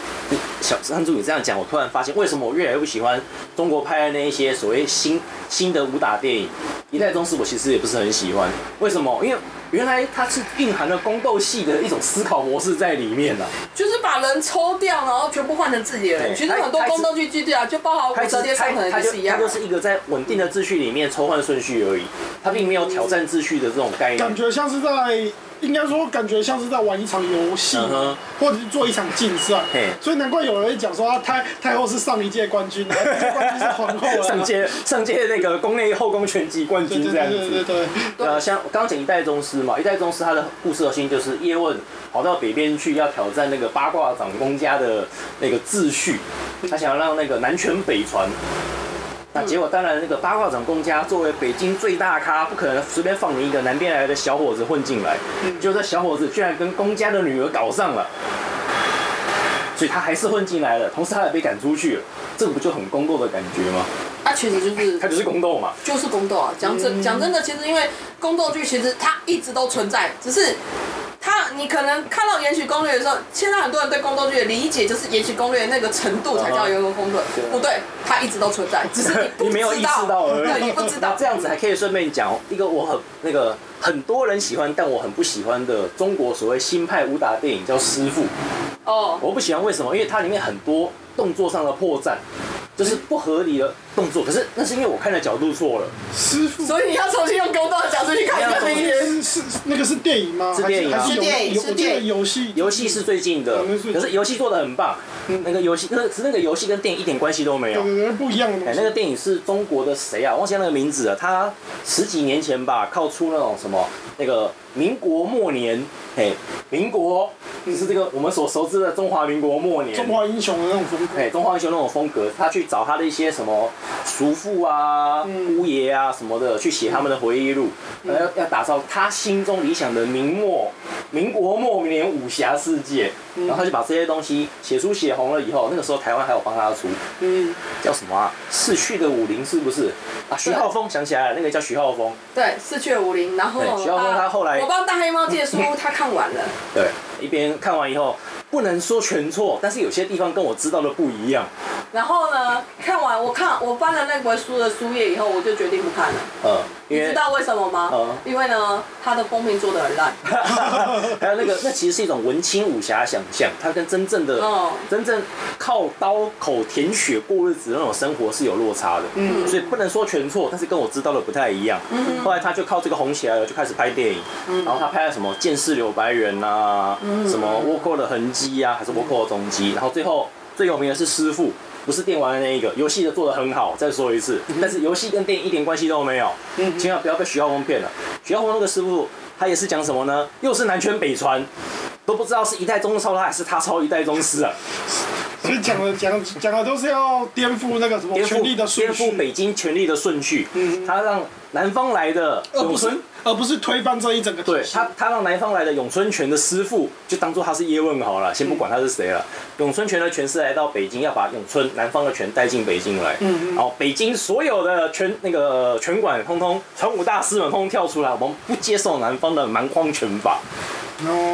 小山猪，你这样讲，我突然发现为什么我越来越不喜欢中国拍的那一些所谓新新的武打电影，《一代宗师》我其实也不是很喜欢，为什么？因为原来它是蕴含了宫斗戏的一种思考模式在里面了，就是把人抽掉，然后全部换成自己的人。其实很多宫斗剧剧啊，就包含武则天可能也是一样。它就是一个在稳定的秩序里面抽换顺序而已，它并没有挑战秩序的这种概念。感觉像是在。应该说，感觉像是在玩一场游戏，或者是做一场竞赛，所以难怪有人会讲说，太太后是上一届冠军，然后这届冠军是皇后，上届上届那个宫内后宫拳击冠军这样子。对对对对。呃，像刚刚讲一代宗师嘛，一代宗师他的故事核心就是叶问跑到北边去要挑战那个八卦掌公家的那个秩序，他想要让那个南拳北传。那结果当然，那个八卦掌公家作为北京最大咖，不可能随便放你一个南边来的小伙子混进来。就这小伙子居然跟公家的女儿搞上了，所以他还是混进来了，同时他也被赶出去了。这个不就很宫斗的感觉吗？他其实就是，他就是宫斗嘛，就是宫斗啊。讲真讲真的，其实因为宫斗剧其实它一直都存在，只是。他，你可能看到《延禧攻略》的时候，现在很多人对宫斗剧的理解就是《延禧攻略》那个程度才叫延禧攻略，不对，它一直都存在，只是你，你没有意识到而已。对，你不知道。这样子还可以顺便讲一个我很那个很多人喜欢，但我很不喜欢的中国所谓新派武打电影叫《师傅》。哦。我不喜欢为什么？因为它里面很多动作上的破绽。就是不合理的动作，可是那是因为我看的角度错了。师傅，所以你要重新用宫斗的角度去看一个电是那个是电影吗？是电影啊，是电影，是电影。游戏游戏是最近的，可是游戏做的很棒。那个游戏，那个是那个游戏跟电影一点关系都没有，不一样的。哎，那个电影是中国的谁啊？忘记那个名字了。他十几年前吧，靠出那种什么那个民国末年，哎，民国。就是这个我们所熟知的中华民国末年，中华英雄的那种风格。哎，中华英雄那种风格，他去找他的一些什么叔父啊、姑爷啊什么的，去写他们的回忆录，要、嗯、要打造他心中理想的明末、民国末年武侠世界。然后他就把这些东西写书写红了以后，那个时候台湾还有帮他出，嗯，叫什么啊？逝去的武林是不是？啊，徐浩峰想起来了，那个叫徐浩峰。对，逝去的武林，然后徐浩峰他后来，我帮大黑猫借书，他看完了。对，一边看完以后，不能说全错，但是有些地方跟我知道的不一样。然后呢，看完我。看我翻了那本书的书页以后，我就决定不看了。嗯，你知道为什么吗？嗯，因为呢，它的封面做的很烂。还有那个，那其实是一种文青武侠想象，它跟真正的、嗯、真正靠刀口舔血过日子的那种生活是有落差的。嗯，所以不能说全错，但是跟我知道的不太一样。嗯，后来他就靠这个红起来了，就开始拍电影。嗯，然后他拍了什么《剑士柳白猿》啊，嗯，什么《倭寇的痕迹》啊，还是《倭寇的踪迹》，然后最后最有名的是师傅。不是电玩的那一个，游戏的做得很好。再说一次，但是游戏跟电影一点关系都没有。嗯，千万不要被徐浩峰骗了。徐浩峰那个师傅，他也是讲什么呢？又是南拳北传，都不知道是一代宗师抄他，还是他抄一代宗师啊。所以讲的讲讲的都是要颠覆那个什么权力的顺序，颠覆北京权力的顺序。嗯，他让南方来的永春。而不是推翻这一整个。对他，他让南方来的咏春拳的师傅就当做他是叶问好了，先不管他是谁了。咏春拳的拳师来到北京，要把咏春南方的拳带进北京来。嗯嗯。然后北京所有的拳那个拳馆，通通传武大师们通通跳出来，我们不接受南方的蛮荒拳法。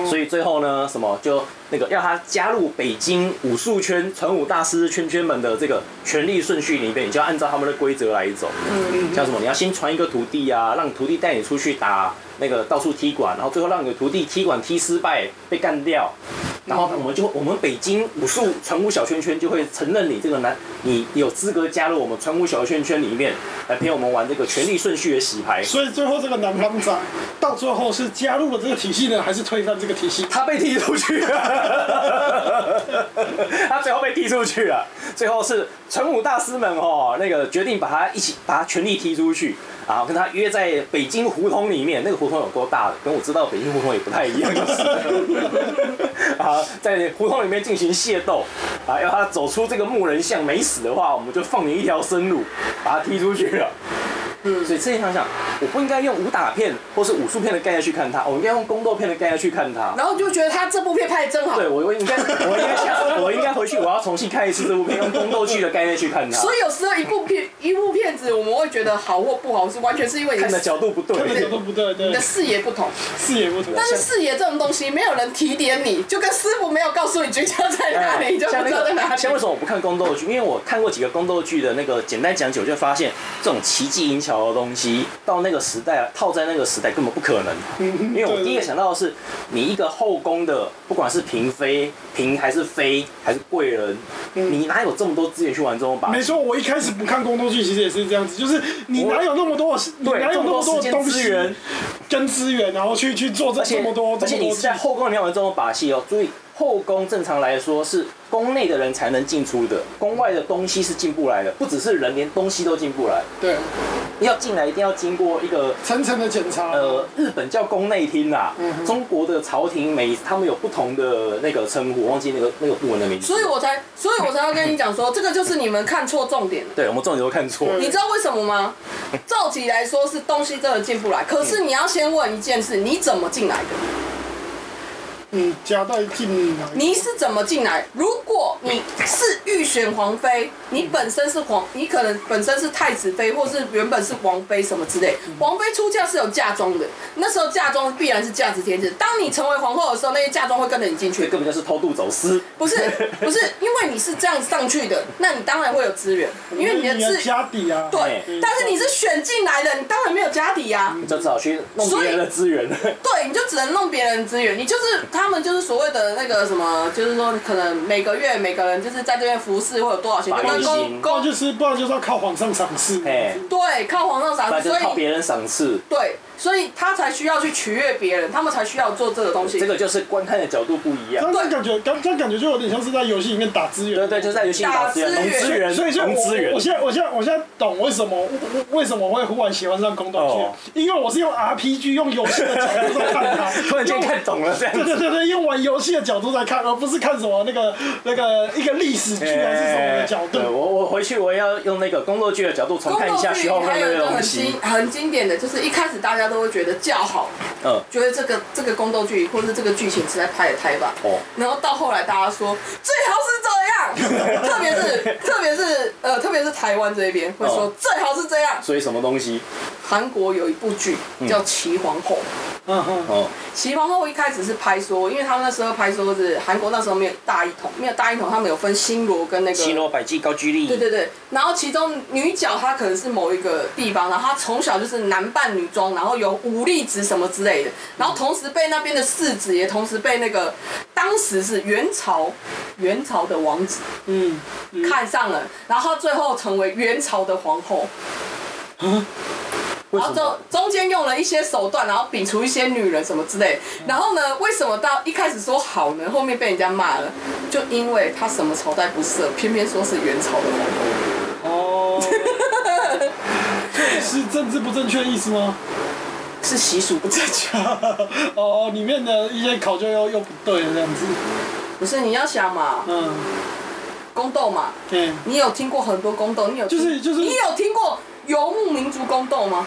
所以最后呢，什么就那个要他加入北京武术圈传武大师圈圈们的这个权力顺序里面，你就要按照他们的规则来走。嗯，像什么，你要先传一个徒弟啊，让徒弟带你出去打那个到处踢馆，然后最后让你的徒弟踢馆踢失败被干掉。然后我们就我们北京武术传武小圈圈就会承认你这个男，你有资格加入我们传武小圈圈里面来陪我们玩这个权力顺序的洗牌。所以最后这个南方仔到最后是加入了这个体系呢，还是推翻这个体系？他被踢出去了，他最后被踢出去了。最后是传武大师们哦，那个决定把他一起把他全力踢出去。啊，跟他约在北京胡同里面，那个胡同有多大的，跟我知道北京胡同也不太一样，就是。啊，在胡同里面进行械斗，啊，要他走出这个木人像没死的话，我们就放你一条生路，把他踢出去了。嗯，所以自己想想，我不应该用武打片或是武术片的概念去看他，我应该用宫斗片的概念去看他。然后就觉得他这部片拍的真好。对，我我应该我应该下次我应该回去我要重新看一次这部片，用宫斗剧的概念去看他。所以有时候一部片一部片子我们会觉得好或不好，是完全是因为你看的角度不对，看的角度不对，对，你的视野不同，视野不同。但是视野这种东西，没有人提点你，就跟师傅没有告诉你诀窍在哪里，你就不知道在哪里。像为什么我不看宫斗剧？因为我看过几个宫斗剧的那个简单讲解，我就发现这种奇技淫巧的东西。到那个时代，套在那个时代根本不可能。因为我第一个想到的是，你一个后宫的，不管是嫔妃、嫔还是妃还是贵人，你哪有这么多资源去玩这种把？没错，我一开始不看宫斗剧，其实也是这样子，就是你哪有那么多，你哪有那么多资源跟资源，然后去去做这这么多，而且你是在后宫里面玩这种把戏哦，注意。后宫正常来说是宫内的人才能进出的，宫外的东西是进不来的，不只是人，连东西都进不来。对，要进来一定要经过一个层层的检查。呃，日本叫宫内厅啦，嗯、中国的朝廷每他们有不同的那个称呼，忘记那个那个部门的名字。所以我才，所以我才要跟你讲说，这个就是你们看错重点了。对，我们重点都看错了。你知道为什么吗？照理来说是东西真的进不来，可是你要先问一件事，你怎么进来的？嗯，夹带进来。你是怎么进来？如果你是预选皇妃，你本身是皇，你可能本身是太子妃，或是原本是王妃什么之类。王妃出嫁是有嫁妆的，那时候嫁妆必然是价值天子。当你成为皇后的时候，那些嫁妆会跟着你进去。根本就是偷渡走私。不是，不是，因为你是这样上去的，那你当然会有资源，因为你的资家底啊。对，但是你是选进来的，你当然没有家底啊。你就只好去弄别人的资源。对，你就只能弄别人资源，你就是他们就是所谓的那个什么，就是说可能每个月每个人就是在这边服侍会有多少钱，就跟公公就是不然就是要靠皇上赏赐。对，靠皇上赏赐，所以靠别人赏赐。对。所以他才需要去取悦别人，他们才需要做这个东西。这个就是观看的角度不一样。刚才感觉，刚刚感觉就有点像是在游戏里面打资源。对对，就是在游戏里打资源，农资源，所以，所以资源。我现在，我现在，我现在懂为什么为什么我会忽然喜欢上宫斗剧，因为我是用 RPG 用游戏的角度在看它，突然间看懂了这样。对对对对，用玩游戏的角度在看，而不是看什么那个那个一个历史剧还是什么的角度。对，我我回去我也要用那个宫斗剧的角度重看一下徐浩峰的东西。很经典的就是一开始大家都会觉得叫。好，嗯，觉得这个这个宫斗剧或者这个剧情实在拍得太棒，哦，然后到后来大家说最好是这样，特别是特别是呃特别是台湾这一边会说最好是这样，所以什么东西？韩国有一部剧叫《齐皇后》。嗯嗯。哦。齐皇后一开始是拍说，因为他们那时候拍说是韩国那时候没有大一统，没有大一统，他们有分新罗跟那个。新罗、百济、高句丽。对对对。然后其中女角她可能是某一个地方，然后她从小就是男扮女装，然后有武力值什么之类的，然后同时被那边的世子也同时被那个当时是元朝元朝的王子嗯，嗯看上了，然后最后成为元朝的皇后。然后中中间用了一些手段，然后摒除一些女人什么之类。然后呢，为什么到一开始说好呢？后面被人家骂了，就因为他什么朝代不适合，偏偏说是元朝的皇后。哦。是政治不正确的意思吗？是习俗不正确。哦，里面的一些考究又又不对这样子。不是，你要想嘛。嗯。宫斗嘛。对。你有听过很多宫斗？你有就是就是你有听过？游牧民族宫斗吗？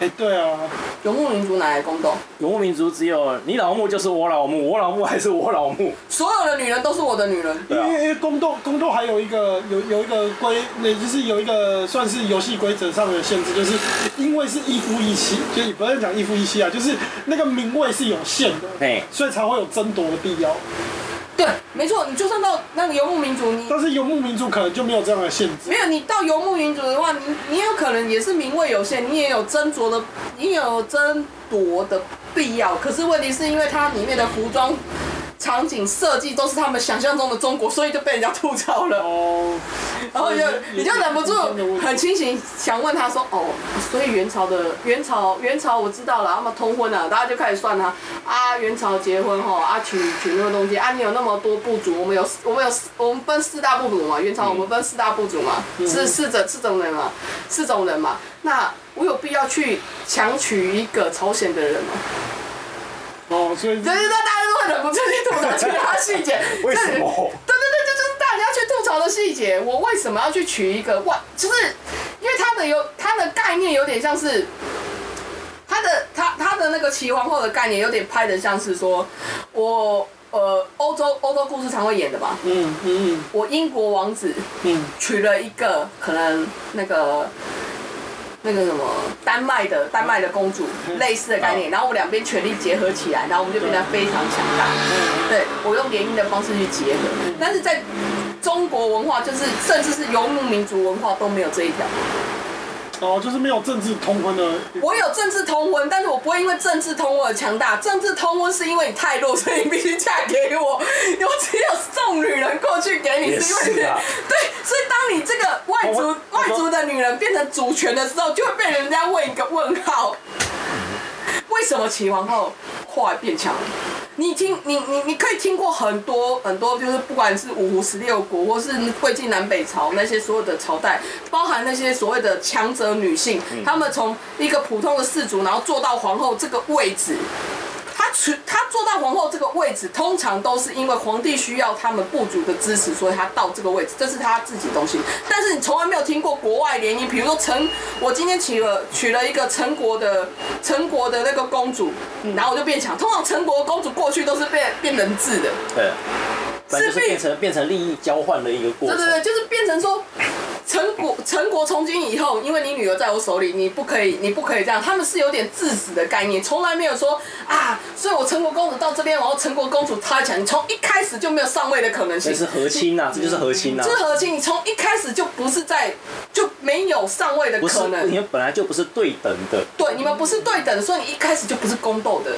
哎、欸，对啊，游牧民族哪来宫斗？游牧民族只有你老母就是我老母，我老母还是我老母。所有的女人都是我的女人。因为因为宫斗宫斗还有一个有有一个规，那就是有一个算是游戏规则上的限制，就是因为是一夫一妻，就你不要讲一夫一妻啊，就是那个名位是有限的，嘿所以才会有争夺的必要。对，没错，你就算到那个游牧民族，你但是游牧民族可能就没有这样的限制。没有，你到游牧民族的话，你你有可能也是名位有限，你也有斟酌的，你也有争夺的必要。可是问题是因为它里面的服装。场景设计都是他们想象中的中国，所以就被人家吐槽了。哦，然后就你就忍不住很清醒想问他说：“哦，所以元朝的元朝元朝我知道了，他们通婚了，大家就开始算他啊，元朝结婚哈啊娶娶那个东西。啊，你有那么多部族，我们有我们有我们分四大部族嘛，元朝我们分四大部族嘛，是四种四种人嘛，四种人嘛，那我有必要去强娶一个朝鲜的人吗？”哦，所以对对对，大家都会忍不住去吐槽其他细节。为什么？对对对，就是大家去吐槽的细节。我为什么要去取一个外？就是因为它的有它的概念有点像是，他的他他的那个齐皇后的概念有点拍的像是说，我呃欧洲欧洲故事常会演的吧。嗯嗯嗯。我英国王子嗯娶了一个可能那个。那个什么丹麦的丹麦的公主，类似的概念，然后我两边权力结合起来，然后我们就变得非常强大。对，我用联姻的方式去结合，但是在中国文化，就是甚至是游牧民族文化都没有这一条。哦，就是没有政治通婚的。我有政治通婚，但是我不会因为政治通婚而强大。政治通婚是因为你太弱，所以你必须嫁给我。我只有送女人过去给你，是因为对。所以当你这个外族外族的女人变成主权的时候，就会被人家问一个问号：为什么齐皇后后来变强？你听，你你你可以听过很多很多，就是不管是五胡十六国，或是魏晋南北朝那些所有的朝代，包含那些所谓的强者女性，她们从一个普通的氏族，然后做到皇后这个位置。他娶他坐到皇后这个位置，通常都是因为皇帝需要他们部族的支持，所以他到这个位置，这是他自己东西。但是你从来没有听过国外联姻，比如说陈，我今天娶了娶了一个陈国的陈国的那个公主，然后我就变强。通常陈国的公主过去都是变变人质的，对，是变成变成利益交换的一个过程。对对对，就是变成说。陈国，陈国从今以后，因为你女儿在我手里，你不可以，你不可以这样。他们是有点致死的概念，从来没有说啊，所以我陈国公主到这边，然后陈国公主她强，你从一开始就没有上位的可能性。这是和亲呐，这就是和亲呐。这是和亲，你从一开始就不是在，就没有上位的可能。你们本来就不是对等的。对，你们不是对等，所以你一开始就不是宫斗的。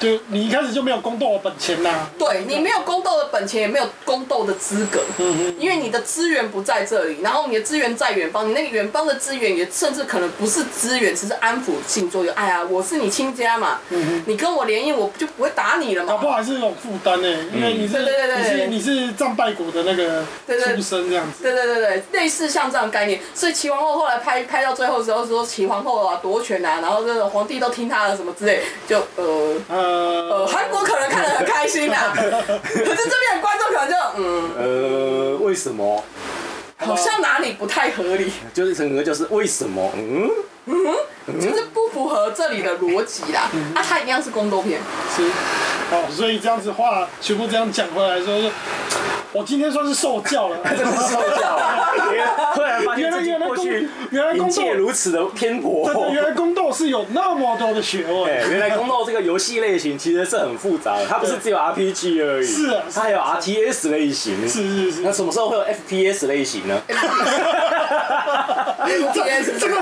就你一开始就没有宫斗的本钱呐、啊，对，你没有宫斗的本钱，也没有宫斗的资格，嗯嗯，因为你的资源不在这里，然后你的资源在远方，你那个远方的资源也甚至可能不是资源，只是安抚性作用。哎呀，我是你亲家嘛，嗯哼，你跟我联姻，我就不会打你了嘛。搞不好还是种负担呢，因为你是，对对对对你是你是战败国的那个出身这样子。对对对对，类似像这样的概念，所以齐皇后后来拍拍到最后的时候说齐皇后啊夺权啊，然后这个皇帝都听他的什么之类，就呃。呃呃，韩国可能看得很开心呐，可是这边的观众可能就嗯，呃，为什么？好像哪里不太合理。就是整个就是为什么？嗯嗯，就是不符合这里的逻辑啦。啊，它一样是宫斗片。是。哦，所以这样子话全部这样讲回来说，就我今天算是受教了，真是受教了。突然发现，原来原来宫去，原来宫斗如此的偏颇。原来宫斗是有那么多的学问。哎，原来宫斗这个游戏类型其实是很复杂的，它不是只有 RPG 而已。是啊。它还有 RTS 类型。是是是。那什么时候会有 FPS 类型呢？FPS 这个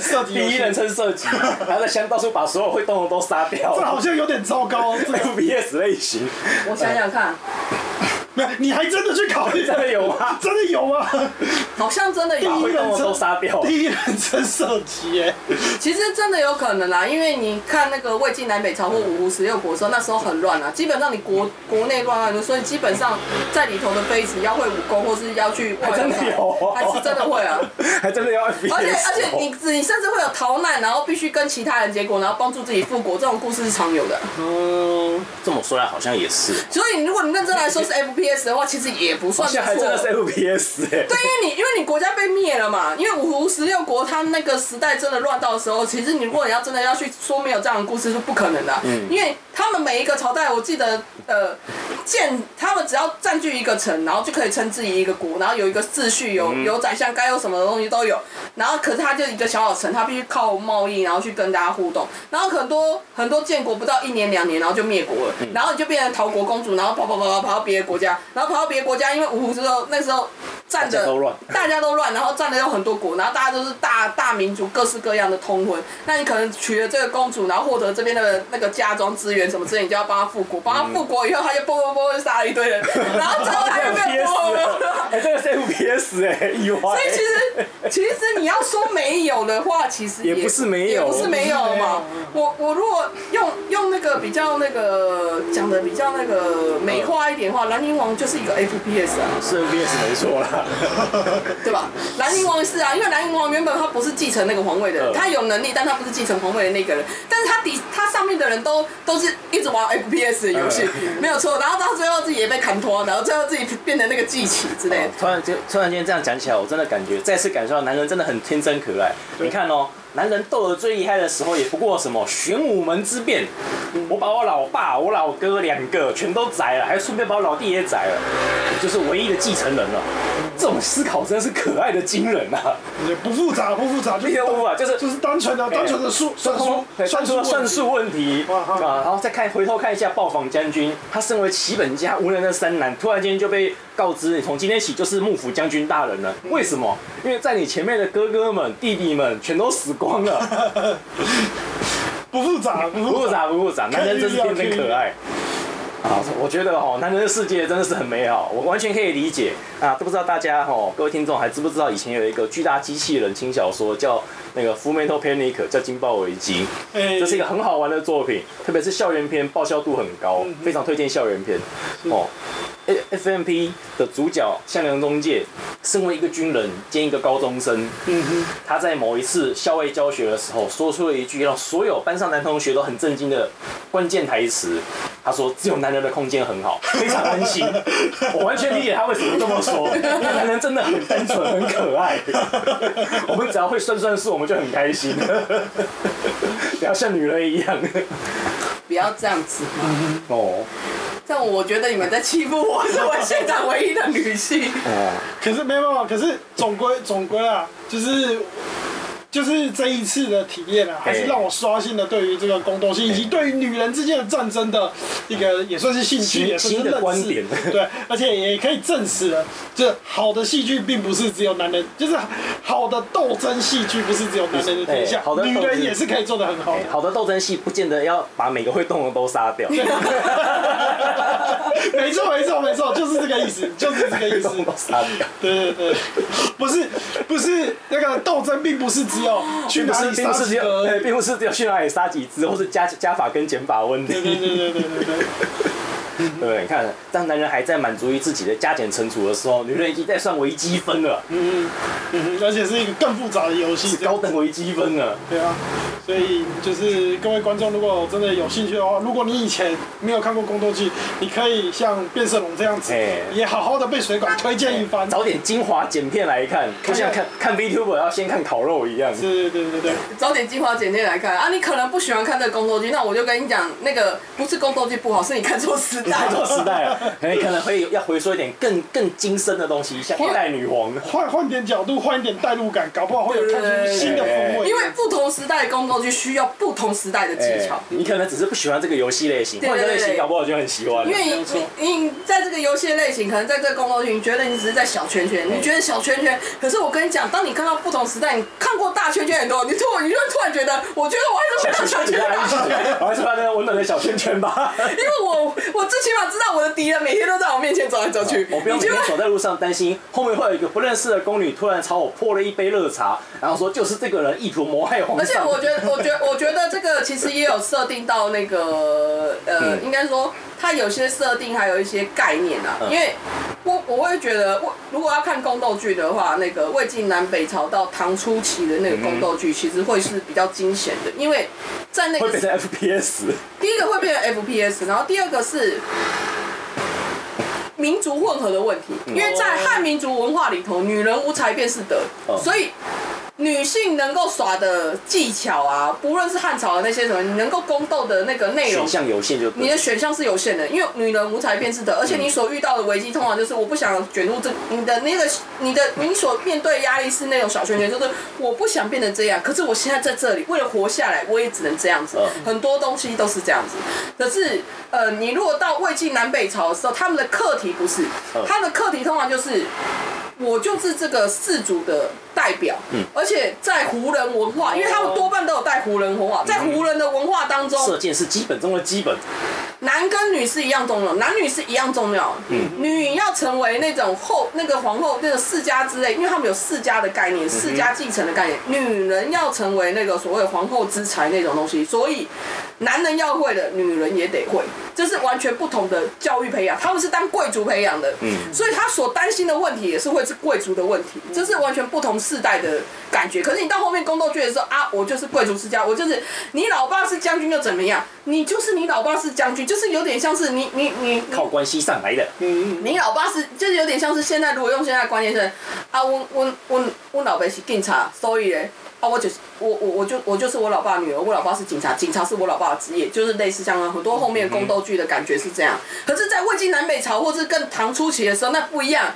射击，第一人称射击，拿着枪到处把所有会动的都杀掉。这好像有点糟糕。FPS 类型。我想想看。你还真的去考虑？真的有吗？真的有吗？好像真的有。第一人称都杀掉。第一人称射击耶。其实真的有可能啦，因为你看那个魏晋南北朝或五胡十六国的时候，那时候很乱啊。基本上你国国内乱乱的，所以基本上在里头的妃子要会武功，或是要去外真的有，还是真的会啊。还真的要。而且而且你你甚至会有逃难，然后必须跟其他人结果，然后帮助自己复国，这种故事是常有的。嗯，这么说来好像也是。所以如果你认真来说是 FPS 的话，其实也不算错。还真的是 FPS 哎。对，因为你因为你国家被灭了嘛，因为五胡十六国它那个时代真的乱到的时候，其实你如果你要真的要去说没有这样的故事是不可能的。嗯。因为他们每一个朝代，我记得呃，建他们只要占据一个城，然后就可以称自己一个国，然后有一个秩序，有有宰相，该有什么的东西都有。然后可是他就一个小小城，他必须靠贸易，然后去跟大家互动。然后很多很多建国不到一年两年，然后就灭国了。然后你就变成逃国公主，然后跑跑跑跑跑到别的国家，然后跑到别的国家，因为五胡之后那时候占的大家都乱，然后占的有很多国，然后大家都是大大民族，各式各样的通婚。那你可能娶了这个公主，然后获得这边的那个嫁妆资源什么之类，你就要帮她复国。帮她复国以后，他就啵啵啵就杀了一堆人，然后最后他又没有复国。哎，这个是 FPS 哎，意外。所以其实其实你要说没有的话，其实也不是没有，也不是没有嘛。我我如果用用那个比较那个讲的比较那个美化一点的话，兰陵王就是一个 FPS 啊。是 FPS 没错啦，对吧？兰陵王是啊，因为兰陵王原本他不是继承那个皇位的人，他有能力，但他不是继承皇位的那个人。但是他底他上面的人都都是一直玩 FPS 的游戏，没有错。然后到最后自己也被砍脱，然后最后自己变成那个祭旗之类的。突然间突然间这样讲起来，我真的感觉再次感受到男人真的很天真可爱。你看哦。男人斗得最厉害的时候，也不过什么玄武门之变，我把我老爸、我老哥两个全都宰了，还顺便把我老弟也宰了，就是唯一的继承人了。这种思考真的是可爱的惊人啊！也不复杂，不复杂，就不复杂，就是就是单纯的单纯的数算数算出了算术问题啊，然后再看回头看一下暴坊将军，他身为齐本家无能的三男，突然间就被告知你从今天起就是幕府将军大人了。为什么？因为在你前面的哥哥们、弟弟们全都死光了。不复杂，不复杂，不复杂，男人真是天真可爱。啊，我觉得哦，男人的世界真的是很美好，我完全可以理解啊。都不知道大家哈，各位听众还知不知道以前有一个巨大机器人轻小说叫那个《Fullmetal Panic》，叫《惊爆危机》，这是一个很好玩的作品，特别是校园片，爆笑度很高，非常推荐校园片哦。FMP 的主角向良中介，身为一个军人兼一个高中生，嗯哼他在某一次校外教学的时候，说出了一句让所有班上男同学都很震惊的关键台词。他说：“只有男人的空间很好，非常安心。”我完全理解他为什么这么说，因为男人真的很单纯、很可爱。我们只要会算算数，我们就很开心。不要像女人一样，不要这样子嘛。哦。但我觉得你们在欺负我，是我现场唯一的女性。哦，可是没办法，可是总归总归啊，就是。就是这一次的体验啊，还是让我刷新了对于这个宫斗戏以及对于女人之间的战争的一个也算是兴趣，也算是认识。对，而且也可以证实了，就好的戏剧并不是只有男人，就是好的斗争戏剧不是只有男人的天下，好的女人也是可以做的很好。好的斗争戏不见得要把每个会动的都杀掉。没错没错没错，就是这个意思，就是这个意思。对对对，不是不是那个斗争并不是只。去哪里杀几个？对，并不是只有去哪里杀几只，或是加加法跟减法问题。对对对对对对。对，你看，当男人还在满足于自己的加减乘除的时候，女人已经在算微积分了。嗯嗯，而且是一个更复杂的游戏，高等微积分了。对啊，所以就是各位观众，如果真的有兴趣的话，如果你以前没有看过宫斗剧，你可以像变色龙这样子，也好好的被水管推荐一番，找点精华剪片来看，就像看看 VTuber 要先看烤肉一样。是，对对对。找点精华剪片来看啊！你可能不喜欢看这个宫斗剧，那我就跟你讲，那个不是宫斗剧不好，是你看错时代。太多时代了，可能可能会要回收一点更更精深的东西，像一代女皇。换换点角度，换一点代入感，搞不好会有看出新的风味。因为不同时代的宫斗剧需要不同时代的技巧。你可能只是不喜欢这个游戏类型，换个类型搞不好就很喜欢。因为你你你在这个游戏类型，可能在这个宫斗剧，你觉得你只是在小圈圈，你觉得小圈圈。可是我跟你讲，当你看到不同时代，你看过大圈圈很多，你突然你就突然觉得，我觉得我还是回到小圈圈，我还是回到那个温暖的小圈圈吧。因为我我最起码知道我的敌人每天都在我面前走来走去，我不用每天走在路上担心后面会有一个不认识的宫女突然朝我泼了一杯热茶，然后说就是这个人意图谋害皇上。而且我觉得，我觉得，我觉得这个其实也有设定到那个呃，应该说它有些设定还有一些概念啊，因为我我会觉得，我如果要看宫斗剧的话，那个魏晋南北朝到唐初期的那个宫斗剧，其实会是比较惊险的，因为在那个会变成 FPS，第一个会变成 FPS，然后第二个是。民族混合的问题，因为在汉民族文化里头，女人无才便是德，所以。女性能够耍的技巧啊，不论是汉朝的那些什么，你能够宫斗的那个内容，选项有限就，你的选项是有限的，因为女人无才便是德，而且你所遇到的危机通常就是我不想卷入这你的那个你的你所面对压力是那种小圈圈，就是我不想变成这样，可是我现在在这里，为了活下来，我也只能这样子，很多东西都是这样子。可是呃，你如果到魏晋南北朝的时候，他们的课题不是，他们的课题通常就是。我就是这个氏族的代表，嗯，而且在胡人文化，因为他们多半都有带胡人文化，在胡人的文化当中，射箭是基本中的基本，男跟女是一样重要，男女是一样重要，嗯，女要成为那种后那个皇后那个世家之类，因为他们有世家的概念，世家继承的概念，女人要成为那个所谓皇后之才那种东西，所以男人要会的，女人也得会，这是完全不同的教育培养，他们是当贵族培养的，嗯，所以他所担心的问题也是会。是贵族的问题，这是完全不同世代的感觉。可是你到后面宫斗剧的时候啊，我就是贵族世家，我就是你老爸是将军又怎么样？你就是你老爸是将军，就是有点像是你你你靠关系上来的。嗯，你老爸是就是有点像是现在，如果用现在的观念是啊，我我我我老爸是警察，所以嘞。啊，我就是我我我就我就是我老爸女儿，我老爸是警察，警察是我老爸的职业，就是类似像很多后面宫斗剧的感觉是这样。可是，在魏晋南北朝或是跟唐初期的时候，那不一样。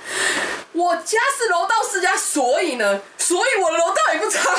我家是楼道世家，所以呢，所以我的柔道也不差。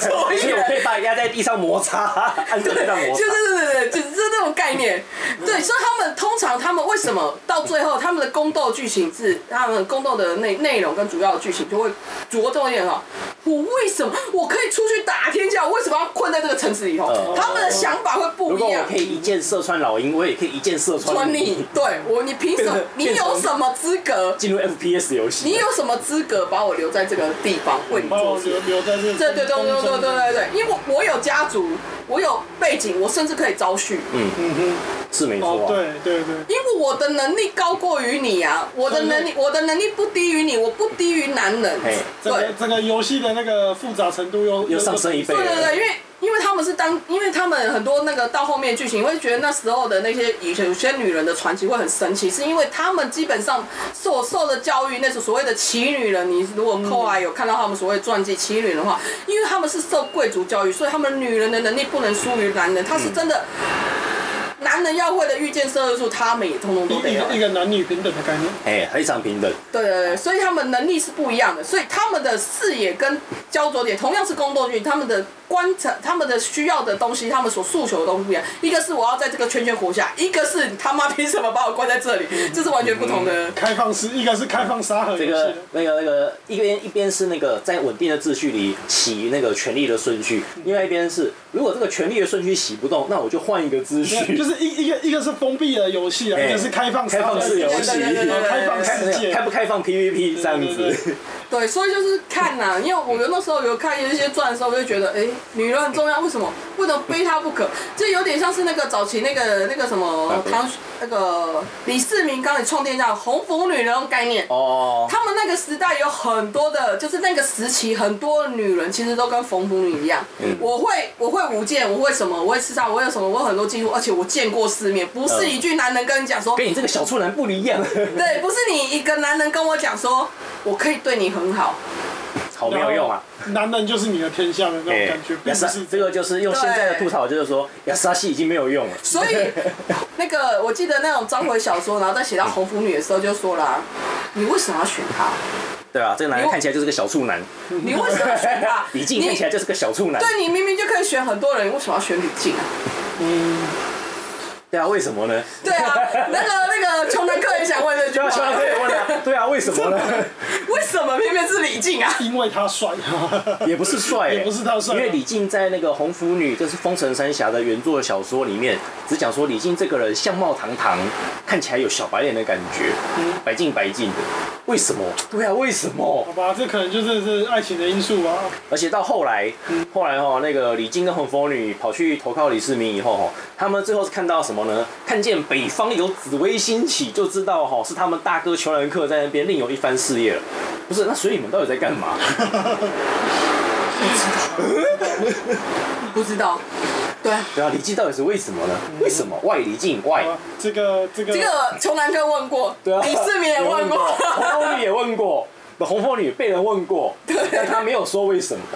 所以我可以把你压在地上摩擦，按在地上摩擦。就是对对对，就是这种概念。对，所以他们通常他们为什么到最后他们的宫斗剧情是他们宫斗的内内容跟主要的剧情就会着重一点哈？我为什么？我可以出去打天下，我为什么要困在这个城市里头？呃、他们的想法会不一样。如果我可以一箭射穿老鹰，我也可以一箭射穿你。对我，你凭什么？你有什么资格进入 FPS 游戏？你有什么资格把我留在这个地方为你做事？留在这。对对对对对对对对，因为我我有家族，我有背景，我甚至可以招婿。嗯嗯哼，是没错、啊。对对对。因为我的能力高过于你啊，我的能力我的能力不低于你，我不低于男人。对，这个这个游戏的那个复杂程度又又上升一倍。对对对，因为因为他们是当，因为他们很多那个到后面剧情，我会觉得那时候的那些以前有些女人的传奇会很神奇，是因为他们基本上所受的教育，那是所谓的奇女人。你如果后来有看到他们所谓传记奇女人的话，因为他们是受贵族教育，所以他们女人的能力不能输于男人，他是真的。男人要会的御剑射日术，他们也通通都得有。一个男女平等的概念。哎，非常平等。对对对，所以他们能力是不一样的，所以他们的视野跟焦灼点同样是宫斗剧，他们的观察、他们的需要的东西、他们所诉求的东西不一样。一个是我要在这个圈圈活下，一个是他妈凭什么把我关在这里？这是完全不同的。开放式，一个是开放沙盒。这个那个那个一边一边是那个在稳定的秩序里洗那个权力的顺序，另外一边是如果这个权力的顺序洗不动，那我就换一个秩序。就是一一个一个是封闭的游戏啊，一个是开放开放式游戏，开放世界，开不开放 PVP 这样子。对，所以就是看呐，因为我有那时候有看一些传的时候，我就觉得，哎，女人很重要，为什么？为什么非她不可？就有点像是那个早期那个那个什么唐那个李世民刚才创建叫红拂女那种概念。哦。他们那个时代有很多的，就是那个时期很多女人其实都跟红拂女一样。嗯。我会我会舞剑，我会什么？我会刺杀，我有什么？我有很多技术，而且我见过世面，不是一句男人跟你讲说，跟你这个小处男不一样。对，不是你一个男人跟我讲说，我可以对你很。很好，好没有用啊。男人就是你的天下的那种感觉，并不是这个就是用现在的吐槽，就是说亚莎西已经没有用了。所以那个我记得那种章回小说，然后在写到红拂女的时候就说了，你为什么要选他？对啊，这个男人看起来就是个小处男。你为什么要选他？李靖看起来就是个小处男。对，你明明就可以选很多人，你为什么要选李靖啊？嗯。对啊，为什么呢？对啊，那个那个穷人客也想问这句话。穷人客也问啊。对啊，为什么呢？为什么偏偏是李靖啊？因为他帅。也不是帅，也不是他帅。因为李靖在那个《红拂女》就是《风城三侠》的原作小说里面，只讲说李靖这个人相貌堂堂，看起来有小白脸的感觉，嗯白净白净的。为什么？对啊，为什么？好吧，这可能就是是爱情的因素吧。而且到后来，后来哈，那个李靖跟红拂女跑去投靠李世民以后哈，他们最后是看到什么？看见北方有紫薇星起，就知道哈是他们大哥裘兰克在那边另有一番事业了。不是，那所以你们到底在干嘛？不知道，不知道。对。对啊，李靖到底是为什么呢？为什么？外李靖外？这个这个。这个虬髯客问过，对啊，李世民也问过，红凤女也问过，红凤女被人问过，但他没有说为什么。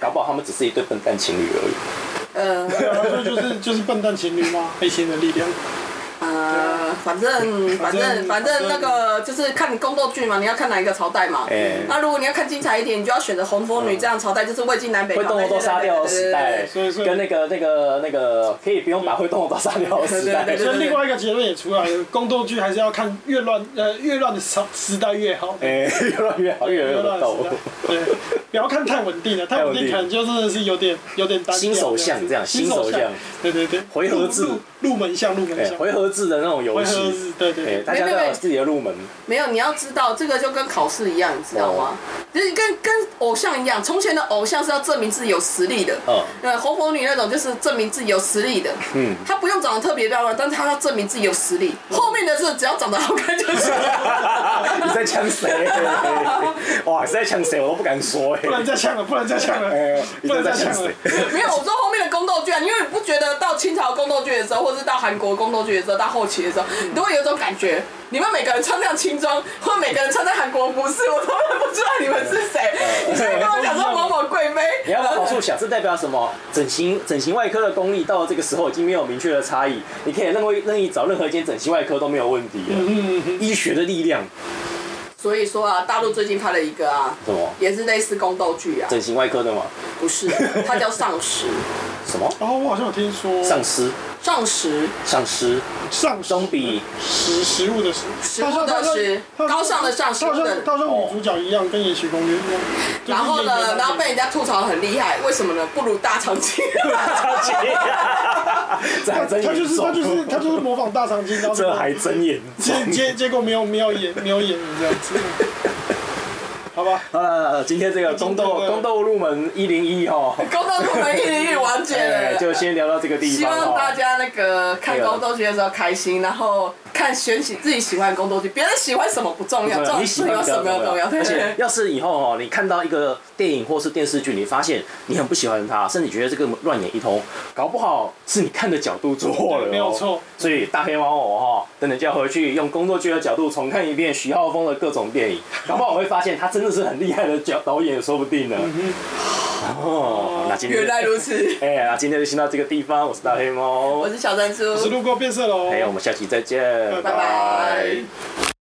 搞不好他们只是一对笨蛋情侣而已。嗯，对啊，所以就是就是笨蛋情侣吗？黑心的力量。呃，反正反正反正那个就是看你宫斗剧嘛，你要看哪一个朝代嘛。那如果你要看精彩一点，你就要选择红拂女这样朝代，就是魏晋南北。会动的都杀掉的时代，跟那个那个那个可以不用把会动的都杀掉的时代。所以另外一个结论也出来了，宫斗剧还是要看越乱呃越乱的时时代越好。哎，越乱越好，越乱越斗。对，不要看太稳定了，太稳定可能就真的是有点有点单调。新手相这样，新手相。对对对，回合制。入门像入门像，回合制的那种游戏，对对对，大家都有自己的入门。没有，你要知道这个就跟考试一样，你知道吗？就是跟跟偶像一样，从前的偶像是要证明自己有实力的。嗯。对，红拂女那种就是证明自己有实力的。嗯。她不用长得特别漂亮，但是她要证明自己有实力。后面的是只要长得好看就行。你在呛谁？哇，你在呛谁？我都不敢说。哎不能再呛了，不能再呛了。不能再呛了。没有，我说宫斗剧啊，因为你不觉得到清朝宫斗剧的时候，或是到韩国宫斗剧的时候，到后期的时候，你都会有一种感觉，你们每个人穿这样轻装，或每个人穿在韩国服饰，我根本不知道你们是谁。你现在跟我讲说某某贵妃，你要往好处想，这代表什么？整形整形外科的功力到了这个时候已经没有明确的差异，你可以任意任意找任何一间整形外科都没有问题了。医学的力量。所以说啊，大陆最近拍了一个啊，什么？也是类似宫斗剧啊。整形外科的吗？不是，它叫丧尸。什么？哦，我好像有听说。丧尸。丧尸。丧尸。丧总比食食物的食。食物的食。高尚的丧尸。他像他像女主角一样，跟延禧攻略一样。然后呢，然后被人家吐槽很厉害，为什么呢？不如大长今。大长今。这还真。他就是他就是他就是模仿大长今，这还真严重。结结结果没有没有演没有演这样子。好吧，呃，今天这个宫斗宫斗入门一零一哈，宫斗入门一零一完结了，就先聊到这个地方。希望大家那个看宫斗剧的时候开心，然后看选喜自己喜欢的宫斗剧，别人喜欢什么不重要，重要是有什么重要。而且要是以后哦，你看到一个电影或是电视剧，你发现你很不喜欢它，甚至觉得这个乱演一通，搞不好是你看的角度错了，没有错。所以大黑猫我哈，等等就要回去用宫斗剧的角度重看一遍徐浩峰的各种电影，搞不好我会发现他真的是很厉害的导导演，说不定呢。哦，那今天原来如此。哎呀，今天就先到这个地方。我是大黑猫，我是小山猪，我是路过变色龙。哎，我们下期再见，拜拜。